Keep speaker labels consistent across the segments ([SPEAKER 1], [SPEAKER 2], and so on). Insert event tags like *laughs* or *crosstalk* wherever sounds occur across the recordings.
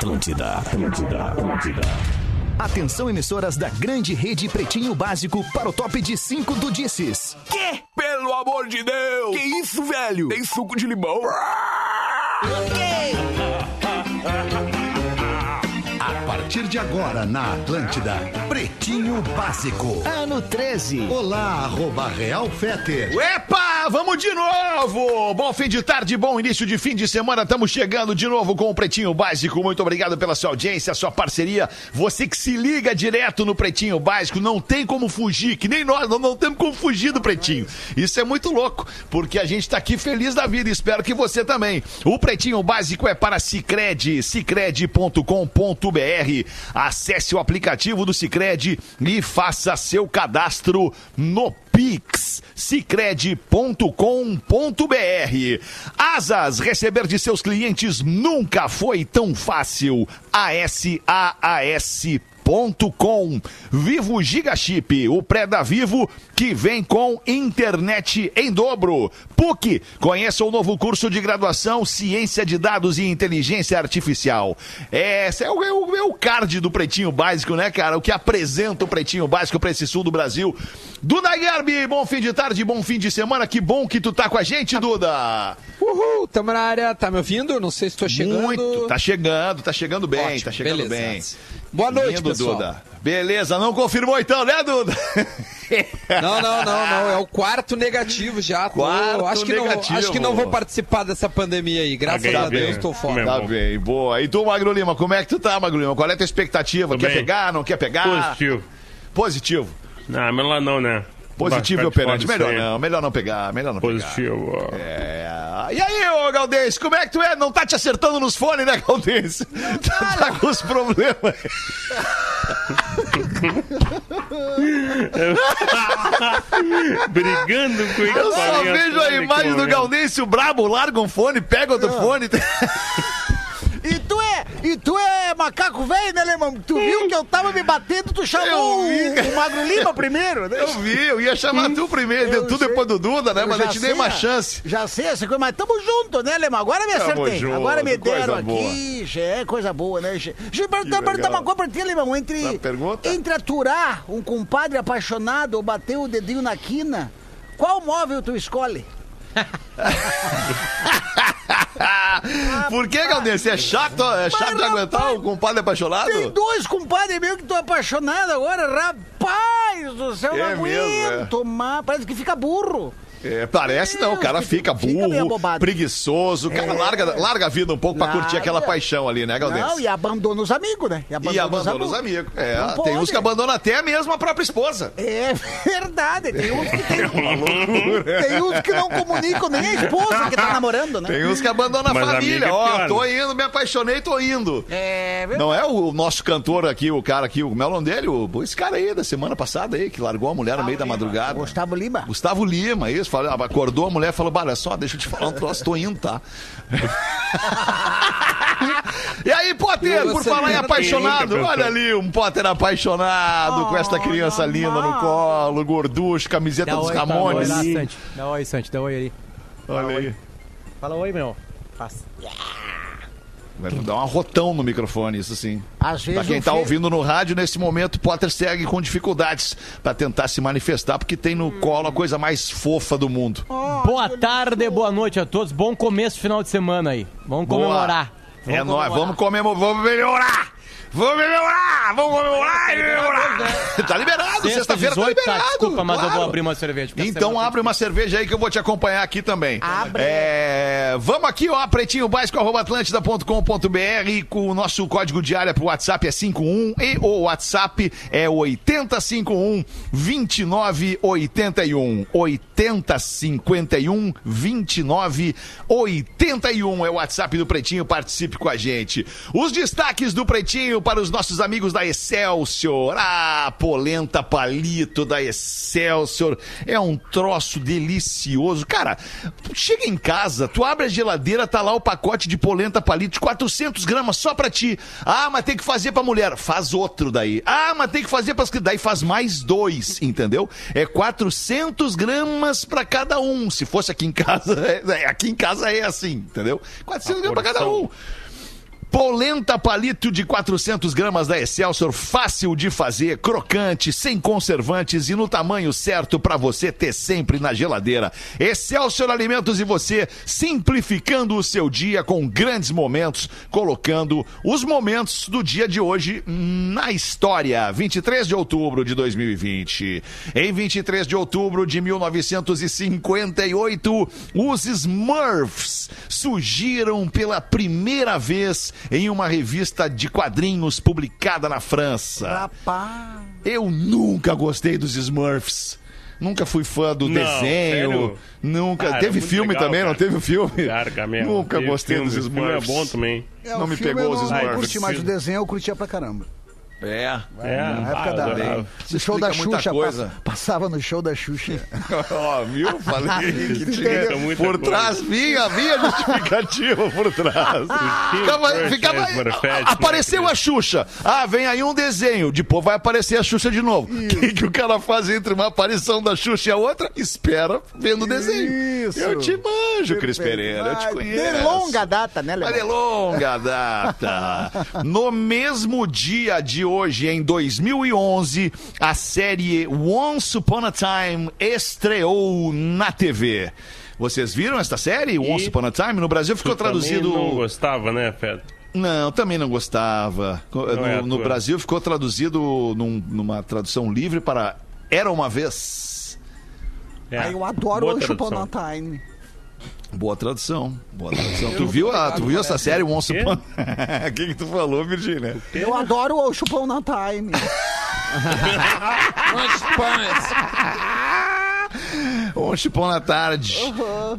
[SPEAKER 1] Atlântida, Atlântida, Atlântida. Atenção, emissoras da grande rede Pretinho Básico para o top de 5 do Disses.
[SPEAKER 2] Que? Pelo amor de Deus!
[SPEAKER 3] Que isso, velho?
[SPEAKER 2] Tem suco de limão?
[SPEAKER 4] A partir de agora na Atlântida, Pretinho Básico.
[SPEAKER 1] Ano 13.
[SPEAKER 4] Olá, arroba Real Feter.
[SPEAKER 5] Epa, vamos de novo! Bom fim de tarde, bom início de fim de semana. Estamos chegando de novo com o Pretinho Básico. Muito obrigado pela sua audiência, sua parceria. Você que se liga direto no Pretinho Básico, não tem como fugir, que nem nós, não, não temos como fugir do Pretinho. Isso é muito louco, porque a gente está aqui feliz da vida. Espero que você também. O Pretinho Básico é para Cicred, cicred.com.br. Acesse o aplicativo do Cicred e faça seu cadastro no Pix, cicred.com.br. Asas, receber de seus clientes nunca foi tão fácil. A-S-A-A-S com Vivo Giga Chip, o pré da Vivo que vem com internet em dobro. PUC, conheça o novo curso de graduação Ciência de Dados e Inteligência Artificial. Esse é o, é o, é o card do Pretinho Básico, né, cara? O que apresenta o Pretinho Básico para esse sul do Brasil. Duda Garbi, bom fim de tarde, bom fim de semana. Que bom que tu tá com a gente, Duda.
[SPEAKER 6] Uhul, tamo na área. Tá me ouvindo? Não sei se tô chegando.
[SPEAKER 5] Muito, tá chegando, tá chegando bem,
[SPEAKER 6] Ótimo,
[SPEAKER 5] tá chegando
[SPEAKER 6] beleza.
[SPEAKER 5] bem.
[SPEAKER 6] Boa noite,
[SPEAKER 5] Lindo,
[SPEAKER 6] pessoal.
[SPEAKER 5] Duda. Beleza, não confirmou então, né, Duda? *laughs*
[SPEAKER 6] Não, não, não, não. É o quarto negativo já.
[SPEAKER 5] Quarto
[SPEAKER 6] acho que
[SPEAKER 5] negativo.
[SPEAKER 6] Não, acho que não vou participar dessa pandemia aí. Graças
[SPEAKER 7] Tá
[SPEAKER 6] a
[SPEAKER 7] bem,
[SPEAKER 6] Deus, tô fora.
[SPEAKER 7] tá
[SPEAKER 5] Tá bem, boa. E tu, Magro Lima, como é que tu tá, Magro Lima? Qual é a tua expectativa?
[SPEAKER 7] Tô
[SPEAKER 5] quer
[SPEAKER 7] bem.
[SPEAKER 5] pegar, não quer pegar?
[SPEAKER 7] Positivo.
[SPEAKER 5] Positivo.
[SPEAKER 7] Não, melhor não, né?
[SPEAKER 5] Positivo e operante. Melhor não, melhor não pegar, melhor não
[SPEAKER 7] Positivo.
[SPEAKER 5] pegar. É. E aí, ô Galdês, como é que tu é? Não tá te acertando nos fones, né, Galdês? Tá, tá com os problemas. *laughs*
[SPEAKER 7] Brigando com
[SPEAKER 5] Eu só vejo a imagem do
[SPEAKER 7] momento.
[SPEAKER 5] Gaudêncio brabo, larga um fone, pega outro fone. *laughs*
[SPEAKER 3] E tu é, macaco velho, né, Lemão? Tu viu que eu tava me batendo, tu chamou o, o Magro Lima primeiro, né?
[SPEAKER 5] Eu vi, eu ia chamar tu primeiro, deu
[SPEAKER 3] Eu
[SPEAKER 5] tudo depois do Duda, né?
[SPEAKER 3] Eu
[SPEAKER 5] Mas eu te dei uma chance.
[SPEAKER 3] Já sei essa coisa, mas tamo junto, né, Lemão? Agora me acertei.
[SPEAKER 5] junto,
[SPEAKER 3] Agora me deram aqui, já é coisa boa, né? Deixa eu perguntar, uma coisa pra ti, Lemão. Entre,
[SPEAKER 5] pergunta?
[SPEAKER 3] entre aturar um compadre apaixonado ou bater o dedinho na quina, qual móvel tu escolhe? *laughs*
[SPEAKER 5] Por que, Galdêncio? É chato, é chato de aguentar o compadre apaixonado?
[SPEAKER 3] Tem dois compadres meus que tô apaixonado agora, rapaz do céu,
[SPEAKER 5] É
[SPEAKER 3] não
[SPEAKER 5] mesmo,
[SPEAKER 3] aguento, mas parece que fica burro.
[SPEAKER 5] É, parece não, o cara fica
[SPEAKER 3] Fica
[SPEAKER 5] burro, preguiçoso, o cara
[SPEAKER 3] É.
[SPEAKER 5] larga, larga a vida um pouco pra
[SPEAKER 3] Larga.
[SPEAKER 5] curtir aquela paixão ali, né, Galdêncio?
[SPEAKER 3] Não, e abandona os amigos, né?
[SPEAKER 5] E abandona os amigos. É,
[SPEAKER 3] Não
[SPEAKER 5] tem uns que abandonam até mesmo a própria esposa.
[SPEAKER 3] É verdade, tem uns que tem, *laughs* *laughs*
[SPEAKER 5] loucura.
[SPEAKER 3] tem uns que não comunicam nem a esposa que tá namorando, né?
[SPEAKER 5] Tem uns que abandonam a
[SPEAKER 7] Mas
[SPEAKER 5] família.
[SPEAKER 7] é
[SPEAKER 5] Ó,
[SPEAKER 7] pior,
[SPEAKER 5] tô indo, me apaixonei, tô indo.
[SPEAKER 3] É verdade.
[SPEAKER 5] Não é o nosso cantor aqui, o cara aqui, o melão dele, o, esse cara aí da semana passada aí, que largou a mulher no meio da madrugada.
[SPEAKER 3] Gustavo Lima.
[SPEAKER 5] Gustavo Lima, isso, falou, acordou a mulher e falou, olha só, deixa eu te falar um troço, tô indo, tá? *laughs* e aí, Potter, por falar em apaixonado, olha ali, um Potter apaixonado, com esta criança linda no colo, gorducho, camiseta dos Ramones.
[SPEAKER 8] Dá oi lá, Santi. Dá oi, Santi. Dá oi aí.
[SPEAKER 5] Olha aí.
[SPEAKER 8] Fala oi, meu. Faz.
[SPEAKER 5] Vai dar um rotão no microfone, isso sim.
[SPEAKER 3] Às vezes
[SPEAKER 5] Pra quem
[SPEAKER 3] o
[SPEAKER 5] tá
[SPEAKER 3] Fê-
[SPEAKER 5] ouvindo no rádio, nesse momento, Potter segue com dificuldades pra tentar se manifestar, porque tem no colo a coisa mais fofa do mundo.
[SPEAKER 8] Boa tarde, boa noite a todos. Bom começo final de semana aí. Vamos
[SPEAKER 5] Boa.
[SPEAKER 8] comemorar.
[SPEAKER 5] é nóis, vamos comemorar, vamos melhorar! Vamos melhorar! Vamos comemorar melhorar! Tá liberado,
[SPEAKER 8] Sexta,
[SPEAKER 5] sexta-feira tá
[SPEAKER 8] 18, tá,
[SPEAKER 5] liberado!
[SPEAKER 8] desculpa, mas eu
[SPEAKER 5] claro.
[SPEAKER 8] vou abrir uma cerveja.
[SPEAKER 5] Então abre uma cerveja aí que eu vou te acompanhar aqui também.
[SPEAKER 3] Abre.
[SPEAKER 5] É, vamos aqui, ó, pretinho básico, arroba atlântida.com.br com o nosso código de área pro WhatsApp é 51 e o WhatsApp é 8051 2981. 8051 2981 é o WhatsApp do Pretinho, participe com a gente. Os destaques do Pretinho para os nossos amigos da Excelsior. Ah, polenta palito da Excelsior. É um troço delicioso. Cara, chega em casa, tu abre a geladeira, tá lá o pacote de polenta palito de 400 gramas só pra ti. Ah, mas tem que fazer pra mulher. Faz outro daí. Ah, mas tem que fazer pras crianças. Daí faz mais dois, entendeu? É 400 gramas pra cada um. Se fosse aqui em casa, *laughs* é- aqui em casa é assim, entendeu? 400 gramas pra cada um. Polenta palito de 400 gramas da Excelsior, fácil de fazer, crocante, sem conservantes e no tamanho certo para você ter sempre na geladeira. Excelsior Alimentos e você simplificando o seu dia com grandes momentos, colocando os momentos do dia de hoje na história. 23 de outubro de 2020. Em 23 de outubro de 1958, os Smurfs surgiram pela primeira vez em uma revista de quadrinhos publicada na França.
[SPEAKER 3] Rapaz.
[SPEAKER 5] Eu nunca gostei dos Smurfs. Nunca fui fã do
[SPEAKER 7] Não,
[SPEAKER 5] desenho.
[SPEAKER 7] sério?
[SPEAKER 5] Nunca.
[SPEAKER 7] Cara,
[SPEAKER 5] teve filme
[SPEAKER 7] legal,
[SPEAKER 5] também, não
[SPEAKER 7] cara.
[SPEAKER 5] teve filme?
[SPEAKER 7] Larga mesmo.
[SPEAKER 5] Nunca
[SPEAKER 7] Teve
[SPEAKER 5] gostei
[SPEAKER 7] filme,
[SPEAKER 5] dos
[SPEAKER 7] esse filme
[SPEAKER 5] Smurfs.
[SPEAKER 7] é bom também.
[SPEAKER 3] É,
[SPEAKER 5] Não me pegou
[SPEAKER 3] eu
[SPEAKER 5] os
[SPEAKER 3] não
[SPEAKER 5] Smurfs.
[SPEAKER 3] curti, mas o desenho eu curtia pra caramba.
[SPEAKER 5] É.
[SPEAKER 7] É,
[SPEAKER 3] Na época
[SPEAKER 7] ah,
[SPEAKER 3] da, do show da Xuxa,
[SPEAKER 5] coisa.
[SPEAKER 3] pass- passava no show da Xuxa. *laughs*
[SPEAKER 5] Ó, viu? Falei que tinha.
[SPEAKER 7] muita
[SPEAKER 5] Por
[SPEAKER 7] coisa.
[SPEAKER 5] trás vinha, vinha *laughs* justificativa por trás. *laughs* ficava, ficava, apareceu
[SPEAKER 7] né,
[SPEAKER 5] a Xuxa. Ah, vem aí um desenho. Depois vai aparecer a Xuxa de novo. O que, que o cara faz entre uma aparição da Xuxa e a outra? Espera vendo o desenho.
[SPEAKER 3] Isso.
[SPEAKER 5] Eu te manjo, Cris Pereira. Eu te conheço.
[SPEAKER 3] De longa data, né,
[SPEAKER 5] Mas de
[SPEAKER 3] Leandro?
[SPEAKER 5] longa data. No mesmo dia de hoje, em 2011, a série Once Upon a Time estreou na TV. Vocês viram esta série, Once Upon a Time? No Brasil ficou traduzido.
[SPEAKER 7] não gostava, né, Pedro?
[SPEAKER 5] Não, também não gostava. No,
[SPEAKER 7] é a
[SPEAKER 5] no. Brasil ficou traduzido num- numa tradução livre para Era uma vez.
[SPEAKER 7] É.
[SPEAKER 3] Ah, eu adoro
[SPEAKER 7] Boa
[SPEAKER 3] o Chupon
[SPEAKER 7] tradução.
[SPEAKER 3] on Time.
[SPEAKER 5] Boa tradução. Boa tradução. Tu viu, a, tu viu essa série Once? Upon *laughs* O que, que tu falou, Virgínia?
[SPEAKER 3] Eu adoro o Chupon on Time. *laughs*
[SPEAKER 5] Um chipão na tarde.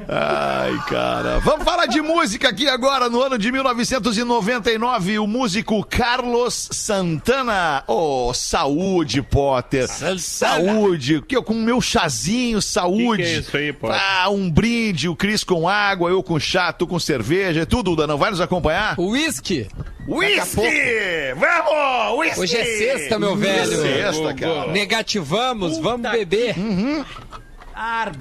[SPEAKER 5] Ai, cara. Vamos falar de música aqui agora. No ano de 1999, o músico Carlos Santana. Oh, saúde, Potter. Saúde. Que eu com o meu chazinho, saúde.
[SPEAKER 7] Que que é isso aí, Potter?
[SPEAKER 5] Ah, um brinde. O Cris com água, eu com chá, tu com cerveja. Tudo, Duda. Não vai nos acompanhar?
[SPEAKER 6] Whisky.
[SPEAKER 5] Whisky! Vamos! Whisky!
[SPEAKER 6] Hoje é sexta, meu velho.
[SPEAKER 5] Sexta, cara.
[SPEAKER 6] Negativamos, vamos beber.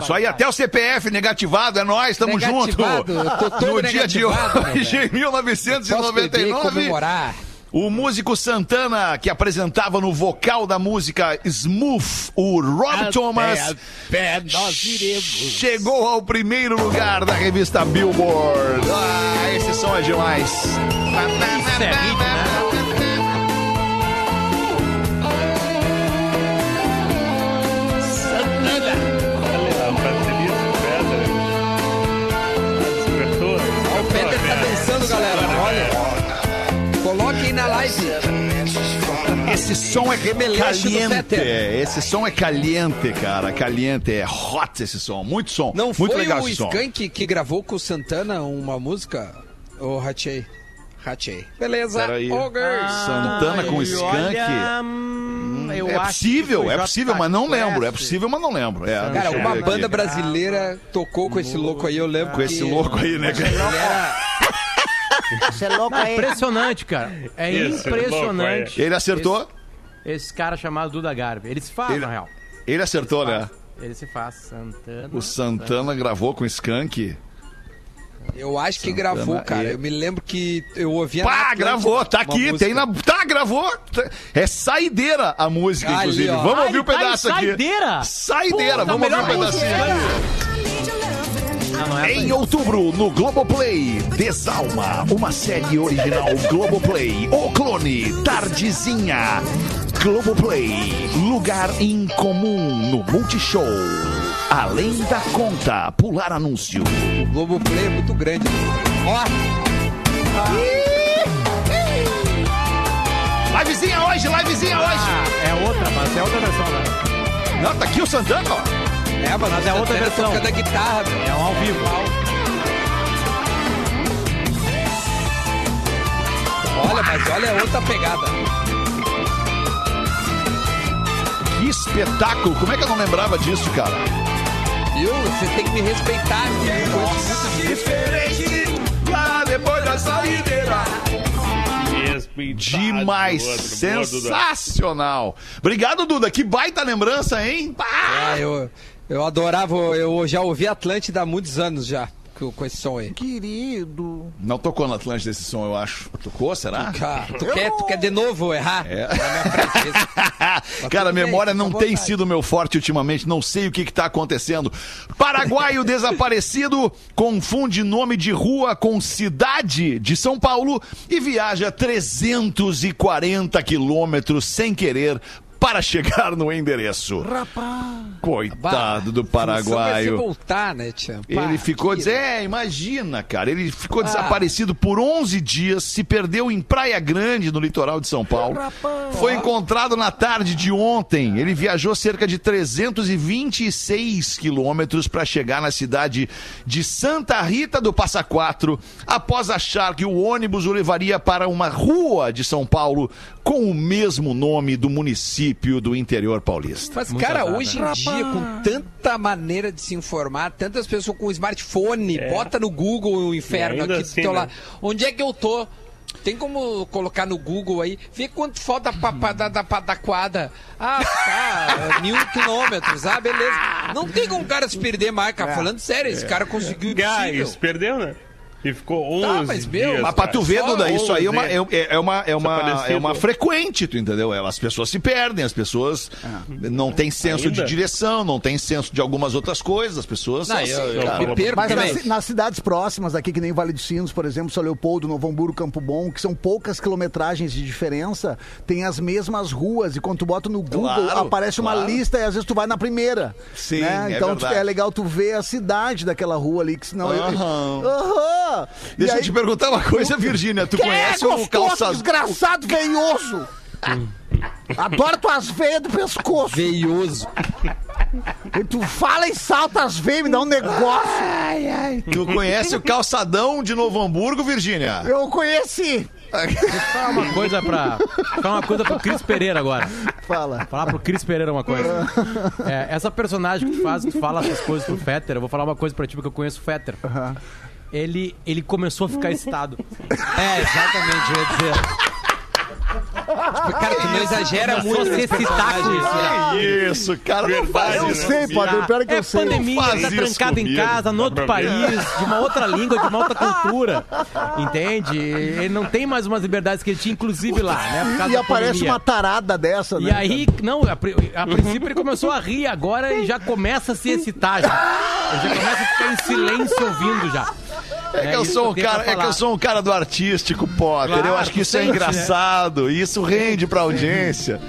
[SPEAKER 5] Isso aí, até o CPF negativado, é nós, tamo
[SPEAKER 6] Negativado,
[SPEAKER 5] junto. no dia de hoje, em
[SPEAKER 6] velho. Posso beber,
[SPEAKER 5] 1999,
[SPEAKER 6] comemorar.
[SPEAKER 5] o músico Santana, que apresentava no vocal da música Smooth, o Rob Thomas,
[SPEAKER 6] nós iremos.
[SPEAKER 5] chegou ao primeiro lugar da revista Billboard. Ah, esse som é demais.
[SPEAKER 8] Isso é né?
[SPEAKER 6] Live.
[SPEAKER 5] Esse som é
[SPEAKER 6] do
[SPEAKER 5] caliente.
[SPEAKER 6] Fetter.
[SPEAKER 5] Esse som é caliente, cara. Caliente. É hot esse som. Muito som.
[SPEAKER 6] Não
[SPEAKER 5] Muito
[SPEAKER 6] foi
[SPEAKER 5] legal
[SPEAKER 6] o. Skank que gravou com o Santana uma música? Ô, Ratchei. Ratchei. Beleza.
[SPEAKER 5] Peraí.
[SPEAKER 6] Ogres.
[SPEAKER 5] Santana com Skank.
[SPEAKER 8] olha, hum, eu
[SPEAKER 5] é
[SPEAKER 8] acho
[SPEAKER 5] possível, é possível, mas não lembro. É possível, mas não lembro. É,
[SPEAKER 6] Cara, uma banda brasileira tocou com esse louco aí, eu lembro.
[SPEAKER 5] Com esse louco aí, né? cara?
[SPEAKER 6] Ele era-
[SPEAKER 3] Você é louco aí.
[SPEAKER 8] Impressionante, cara. É
[SPEAKER 7] Esse
[SPEAKER 8] impressionante.
[SPEAKER 5] Ele acertou?
[SPEAKER 8] Esse, esse cara chamado Duda Garbi. Ele se faz,
[SPEAKER 5] Ele-
[SPEAKER 8] na real.
[SPEAKER 5] Ele acertou, né?
[SPEAKER 8] Ele se faz. Santana.
[SPEAKER 5] O Santana gravou com Skank.
[SPEAKER 6] Eu acho que gravou, cara.
[SPEAKER 5] é-
[SPEAKER 6] Eu me lembro que eu ouvia.
[SPEAKER 5] Pá, gravou, tá aqui,
[SPEAKER 6] música.
[SPEAKER 5] tem na. Tá, gravou. Tá- É saideira a música,
[SPEAKER 6] Ali,
[SPEAKER 5] inclusive.
[SPEAKER 6] ó.
[SPEAKER 5] Vamos
[SPEAKER 8] Ah,
[SPEAKER 5] ouvir
[SPEAKER 8] ele
[SPEAKER 5] um pedaço
[SPEAKER 8] tá em
[SPEAKER 5] aqui.
[SPEAKER 8] Saideira?
[SPEAKER 5] Saideira,
[SPEAKER 8] Puta,
[SPEAKER 5] vamos ouvir um pedacinho
[SPEAKER 8] música.
[SPEAKER 5] Em
[SPEAKER 8] aí.
[SPEAKER 5] outubro, no Globoplay, Desalma, uma série original Globoplay, O Clone, Tardezinha. Globoplay, lugar incomum no Multishow. Além da conta, pular anúncio.
[SPEAKER 6] O Globoplay é muito grande. Ó,
[SPEAKER 5] Livezinha hoje, livezinha hoje.
[SPEAKER 8] Ah, é outra, mas é outra versão, né?
[SPEAKER 5] Não, tá aqui o Santana, ó.
[SPEAKER 6] É, mas,
[SPEAKER 8] Mas é outra versão.
[SPEAKER 6] tocando a guitarra, meu.
[SPEAKER 8] É um ao vivo.
[SPEAKER 6] Olha, mas olha, é outra pegada.
[SPEAKER 5] Que espetáculo. Como é que eu não lembrava disso, cara?
[SPEAKER 6] Viu? Você tem que me respeitar. Eu muito disso.
[SPEAKER 5] Diferente lá depois da saideira. Demais.
[SPEAKER 7] boa.
[SPEAKER 5] Sensacional. Obrigado, Duda. Que baita lembrança, hein?
[SPEAKER 6] Ah, eu, eu adorava, eu já ouvi Atlântida há muitos anos já. com, esse som aí.
[SPEAKER 3] Querido.
[SPEAKER 5] Não tocou na Atlântida esse som, eu acho. Tocou, será?
[SPEAKER 6] Cara, tu, quer, tu quer de novo errar?
[SPEAKER 5] É.
[SPEAKER 6] Esse- *laughs*
[SPEAKER 5] Cara, a memória não tem
[SPEAKER 6] vontade.
[SPEAKER 5] sido meu forte ultimamente, não sei o que está acontecendo. Paraguaio desaparecido *laughs* confunde nome de rua com cidade de São Paulo e viaja 340 quilômetros sem querer para chegar no endereço.
[SPEAKER 3] Rapaz.
[SPEAKER 5] Coitado do paraguaio.
[SPEAKER 6] voltar, né, tia?
[SPEAKER 5] Ele ficou dizendo, é, imagina, cara, ele ficou
[SPEAKER 6] Ah.
[SPEAKER 5] desaparecido por 11 dias, se perdeu em Praia Grande, no litoral de São Paulo. Foi encontrado na tarde de ontem. Ele viajou cerca de 326 quilômetros para chegar na cidade de Santa Rita do Passa Quatro, após achar que o ônibus o levaria para uma rua de São Paulo com o mesmo nome do município do interior paulista.
[SPEAKER 6] Mas,
[SPEAKER 8] Muito
[SPEAKER 6] cara,
[SPEAKER 8] azar,
[SPEAKER 6] hoje
[SPEAKER 8] né?
[SPEAKER 6] em dia, com tanta maneira de se informar, tantas pessoas com smartphone, bota no Google o inferno aqui do
[SPEAKER 7] assim,
[SPEAKER 6] teu
[SPEAKER 7] né?
[SPEAKER 6] lado. Onde é que eu tô? Tem como colocar no Google aí, vê quanto falta pra, pra, da, da pataquada. Ah, tá, mil quilômetros, ah, beleza. Não tem como o cara se perder mais, cara. Falando sério, esse cara conseguiu
[SPEAKER 7] Gás,
[SPEAKER 6] impossível.
[SPEAKER 7] perdeu, né? E ficou 11
[SPEAKER 6] Tá, mas, meu,
[SPEAKER 7] dias,
[SPEAKER 5] Mas pra tu ver, Duda, isso aí é uma,
[SPEAKER 7] 11.
[SPEAKER 5] é, é uma, é, uma,
[SPEAKER 7] Desaparecido.
[SPEAKER 5] é uma frequente, tu entendeu? As pessoas se perdem, as pessoas não têm senso
[SPEAKER 7] Ainda?
[SPEAKER 5] de direção, não têm senso de algumas outras coisas, as pessoas
[SPEAKER 6] Não,
[SPEAKER 5] são
[SPEAKER 6] eu,
[SPEAKER 5] assim,
[SPEAKER 6] eu
[SPEAKER 5] cara.
[SPEAKER 6] me perco
[SPEAKER 3] Mas nas, nas cidades próximas aqui, que nem Vale dos Sinos, por exemplo, São Leopoldo, Novo Hamburgo, Campo Bom, que são poucas quilometragens de diferença, tem as mesmas ruas. E quando tu bota no Google,
[SPEAKER 5] Claro,
[SPEAKER 3] aparece uma
[SPEAKER 5] claro.
[SPEAKER 3] lista e às vezes tu vai na primeira.
[SPEAKER 5] Sim,
[SPEAKER 3] né?
[SPEAKER 5] é
[SPEAKER 3] Então tu-
[SPEAKER 5] verdade.
[SPEAKER 3] é legal tu ver a cidade daquela rua ali, que senão. eu-
[SPEAKER 5] Aham. Deixa
[SPEAKER 3] E
[SPEAKER 5] eu
[SPEAKER 3] aí-
[SPEAKER 5] te perguntar uma coisa, Virgínia. Tu
[SPEAKER 3] Que
[SPEAKER 5] conhece
[SPEAKER 3] é
[SPEAKER 5] o calçador?
[SPEAKER 3] desgraçado, veioso. Adoro tuas veias do pescoço.
[SPEAKER 6] Veioso.
[SPEAKER 3] E tu fala e salta as veias, me dá um negócio.
[SPEAKER 5] Tu conhece o calçadão de Novo Hamburgo, Virgínia?
[SPEAKER 3] Eu conheci.
[SPEAKER 8] Falar uma coisa pra. Falar uma coisa pro Cris Pereira agora.
[SPEAKER 3] Fala.
[SPEAKER 8] Falar pro Cris Pereira uma coisa. É, essa personagem que tu faz, que tu fala essas coisas pro Fetter, eu vou falar uma coisa pra ti, porque eu conheço o Fetter. Ele, ele começou a ficar *laughs* excitado.
[SPEAKER 6] É, exatamente, eu ia dizer. Cara, tu não exagera
[SPEAKER 8] Começou
[SPEAKER 6] muito
[SPEAKER 8] a se
[SPEAKER 6] nesse
[SPEAKER 8] excitar com
[SPEAKER 6] personagem.
[SPEAKER 8] isso.
[SPEAKER 5] isso, cara, não faz
[SPEAKER 3] Eu
[SPEAKER 5] isso.
[SPEAKER 3] sei, Padre, pior é que
[SPEAKER 8] É
[SPEAKER 3] eu sei.
[SPEAKER 8] pandemia,
[SPEAKER 5] Não
[SPEAKER 8] tá
[SPEAKER 5] isso
[SPEAKER 8] trancado em casa, no outro país, de uma outra língua, de uma outra cultura. Entende? Ele não tem mais umas liberdades que ele tinha, inclusive lá, né? Por causa
[SPEAKER 3] E
[SPEAKER 8] da
[SPEAKER 3] aparece
[SPEAKER 8] pandemia.
[SPEAKER 3] uma tarada dessa, né?
[SPEAKER 8] E aí, não, a, a princípio ele começou a rir, agora ele já começa a se excitar já. Ele já começa a ficar em silêncio ouvindo já.
[SPEAKER 5] É que eu sou um cara, é que eu sou um cara do artístico, Potter.
[SPEAKER 8] Claro,
[SPEAKER 5] eu acho que isso é
[SPEAKER 8] sente, né?
[SPEAKER 5] engraçado e isso rende pra audiência.